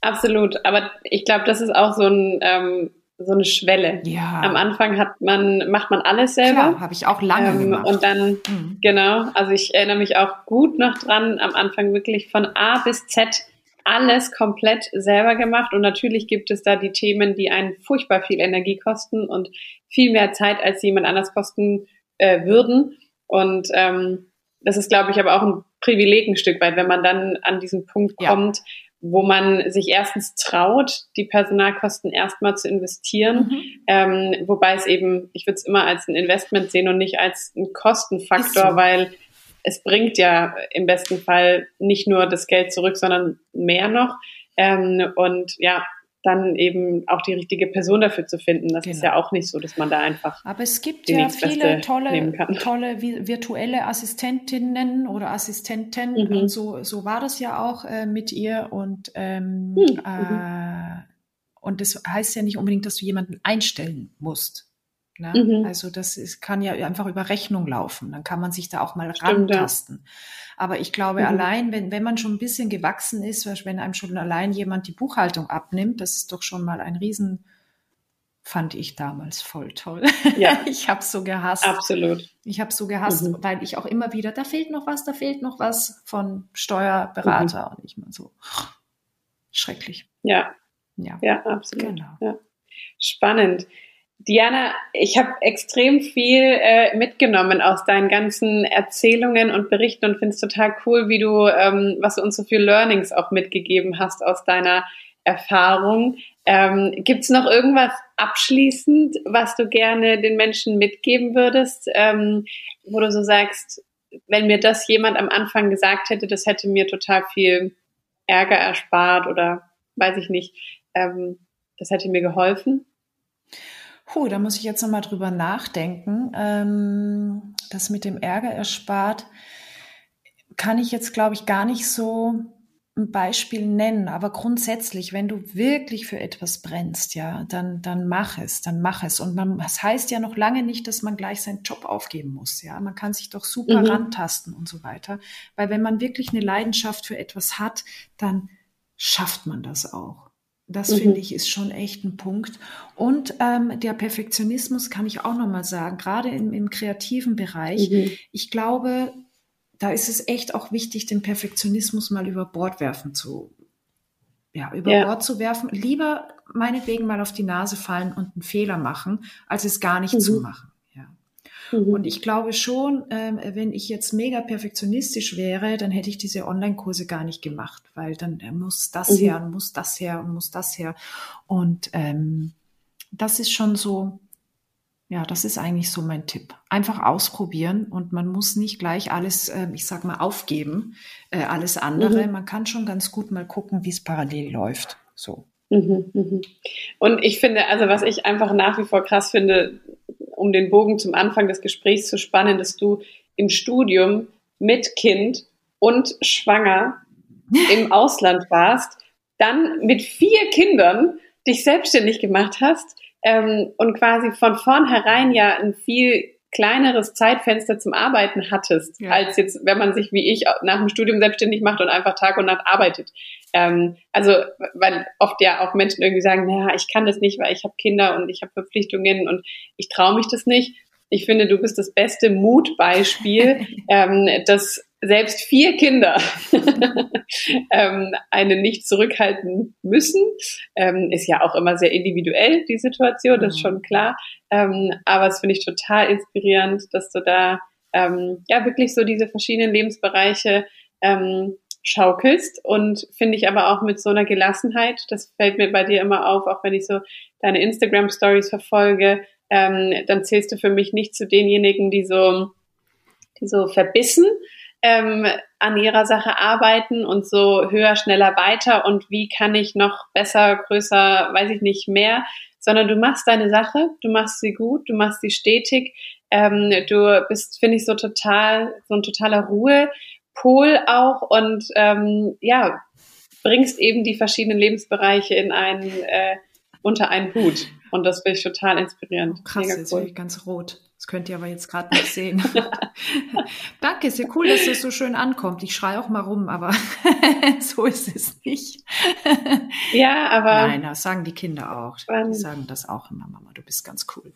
absolut. Aber ich glaube, das ist auch so ein, ähm, so eine Schwelle. Ja. Am Anfang hat man, macht man alles selber. habe ich auch lange ähm, gemacht. Und dann, mhm. genau, also ich erinnere mich auch gut noch dran, am Anfang wirklich von A bis Z alles komplett selber gemacht. Und natürlich gibt es da die Themen, die einen furchtbar viel Energie kosten und viel mehr Zeit, als jemand anders kosten äh, würden. Und ähm, das ist, glaube ich, aber auch ein Privileg ein Stück weit, wenn man dann an diesen Punkt ja. Wo man sich erstens traut, die Personalkosten erstmal zu investieren, mhm. ähm, wobei es eben, ich würde es immer als ein Investment sehen und nicht als ein Kostenfaktor, so. weil es bringt ja im besten Fall nicht nur das Geld zurück, sondern mehr noch. Ähm, und ja, dann eben auch die richtige Person dafür zu finden. Das genau. ist ja genau. auch nicht so, dass man da einfach. Aber es gibt ja viele tolle, tolle virtuelle Assistentinnen oder Assistenten mhm. und so, so war das ja auch äh, mit ihr und ähm, mhm. äh, und das heißt ja nicht unbedingt, dass du jemanden einstellen musst. Ne? Mhm. Also das ist, kann ja einfach über Rechnung laufen. Dann kann man sich da auch mal Stimmt, rantasten. Ja. Aber ich glaube, mhm. allein, wenn, wenn man schon ein bisschen gewachsen ist, wenn einem schon allein jemand die Buchhaltung abnimmt, das ist doch schon mal ein Riesenvorteil, fand ich damals voll toll. Ja. (laughs) ich habe so gehasst. Absolut. Ich habe so gehasst, mhm. weil ich auch immer wieder, da fehlt noch was, da fehlt noch was von Steuerberater mhm. und ich mal so schrecklich. Ja. Ja, ja absolut. Genau. Ja. Spannend. Diana, ich habe extrem viel äh, mitgenommen aus deinen ganzen Erzählungen und Berichten und finde es total cool, wie du, ähm, was du uns so viel Learnings auch mitgegeben hast aus deiner Erfahrung. Ähm, Gibt es noch irgendwas abschließend, was du gerne den Menschen mitgeben würdest, ähm, wo du so sagst, wenn mir das jemand am Anfang gesagt hätte, das hätte mir total viel Ärger erspart oder weiß ich nicht, ähm, das hätte mir geholfen? Puh, da muss ich jetzt nochmal drüber nachdenken. Ähm, das mit dem Ärger erspart, kann ich jetzt, glaube ich, gar nicht so ein Beispiel nennen, aber grundsätzlich, wenn du wirklich für etwas brennst, ja, dann, dann mach es, dann mach es. Und man, das heißt ja noch lange nicht, dass man gleich seinen Job aufgeben muss, ja. Man kann sich doch super mhm. rantasten und so weiter. Weil wenn man wirklich eine Leidenschaft für etwas hat, dann schafft man das auch. Das mhm. finde ich ist schon echt ein Punkt. Und ähm, der Perfektionismus kann ich auch nochmal sagen, gerade im, im kreativen Bereich. Mhm. Ich glaube, da ist es echt auch wichtig, den Perfektionismus mal über Bord werfen zu, ja, über ja. Bord zu werfen. Lieber meinetwegen mal auf die Nase fallen und einen Fehler machen, als es gar nicht mhm. zu machen. Mhm. Und ich glaube schon, ähm, wenn ich jetzt mega perfektionistisch wäre, dann hätte ich diese Online-Kurse gar nicht gemacht, weil dann äh, muss das mhm. her und muss das her und muss das her. Und ähm, das ist schon so, ja, das ist eigentlich so mein Tipp. Einfach ausprobieren und man muss nicht gleich alles, äh, ich sag mal, aufgeben, äh, alles andere. Mhm. Man kann schon ganz gut mal gucken, wie es parallel läuft. So. Mhm, mhm. Und ich finde, also was ich einfach nach wie vor krass finde, um den Bogen zum Anfang des Gesprächs zu spannen, dass du im Studium mit Kind und schwanger (laughs) im Ausland warst, dann mit vier Kindern dich selbstständig gemacht hast ähm, und quasi von vornherein ja ein viel kleineres Zeitfenster zum Arbeiten hattest, ja. als jetzt, wenn man sich wie ich nach dem Studium selbstständig macht und einfach Tag und Nacht arbeitet. Ähm, also, weil oft ja auch Menschen irgendwie sagen, naja, ich kann das nicht, weil ich habe Kinder und ich habe Verpflichtungen und ich traue mich das nicht. Ich finde, du bist das beste Mutbeispiel, (laughs) ähm, dass selbst vier Kinder (laughs) ähm, einen nicht zurückhalten müssen. Ähm, ist ja auch immer sehr individuell, die Situation, das ist schon klar. Ähm, aber es finde ich total inspirierend, dass du da ähm, ja wirklich so diese verschiedenen Lebensbereiche ähm, schaukelst und finde ich aber auch mit so einer Gelassenheit, das fällt mir bei dir immer auf, auch wenn ich so deine Instagram Stories verfolge, ähm, dann zählst du für mich nicht zu denjenigen, die so, die so verbissen ähm, an ihrer Sache arbeiten und so höher, schneller weiter und wie kann ich noch besser, größer, weiß ich nicht mehr, sondern du machst deine Sache, du machst sie gut, du machst sie stetig, ähm, du bist, finde ich, so total, so ein totaler Ruhepol auch und ähm, ja, bringst eben die verschiedenen Lebensbereiche in einen, äh, unter einen Hut. Und das finde ich total inspirierend. Oh, krass, Mega jetzt cool. bin ich ganz rot. Das könnt ihr aber jetzt gerade nicht sehen. (laughs) Danke, ist ja cool, dass das so schön ankommt. Ich schreie auch mal rum, aber (laughs) so ist es nicht. (laughs) ja, aber. Nein, das sagen die Kinder auch. Die sagen das auch immer, Mama, du bist ganz cool.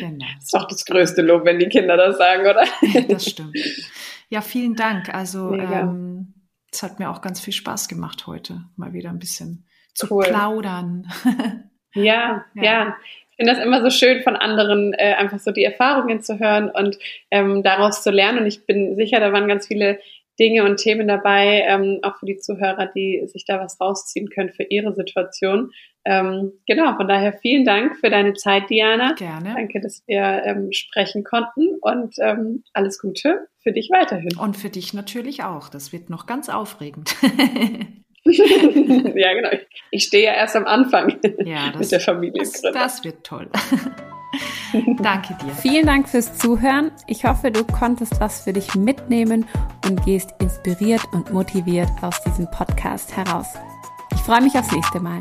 genau. Das ist doch das größte Lob, wenn die Kinder das sagen, oder? das stimmt. Ja, vielen Dank. Also, ähm, es hat mir auch ganz viel Spaß gemacht heute, mal wieder ein bisschen zu cool. plaudern. ja, ja, ja. Ich finde das immer so schön, von anderen äh, einfach so die Erfahrungen zu hören und ähm, daraus zu lernen. Und ich bin sicher, da waren ganz viele Dinge und Themen dabei, ähm, auch für die Zuhörer, die sich da was rausziehen können für ihre Situation. Ähm, genau, von daher vielen Dank für deine Zeit, Diana. Gerne. Danke, dass wir ähm, sprechen konnten und ähm, alles Gute für dich weiterhin. Und für dich natürlich auch. Das wird noch ganz aufregend. (laughs) (laughs) ja, genau. Ich stehe ja erst am Anfang ja, (laughs) das, mit der Familie. Das, das wird toll. (laughs) Danke dir. Vielen Dank fürs Zuhören. Ich hoffe, du konntest was für dich mitnehmen und gehst inspiriert und motiviert aus diesem Podcast heraus. Ich freue mich aufs nächste Mal.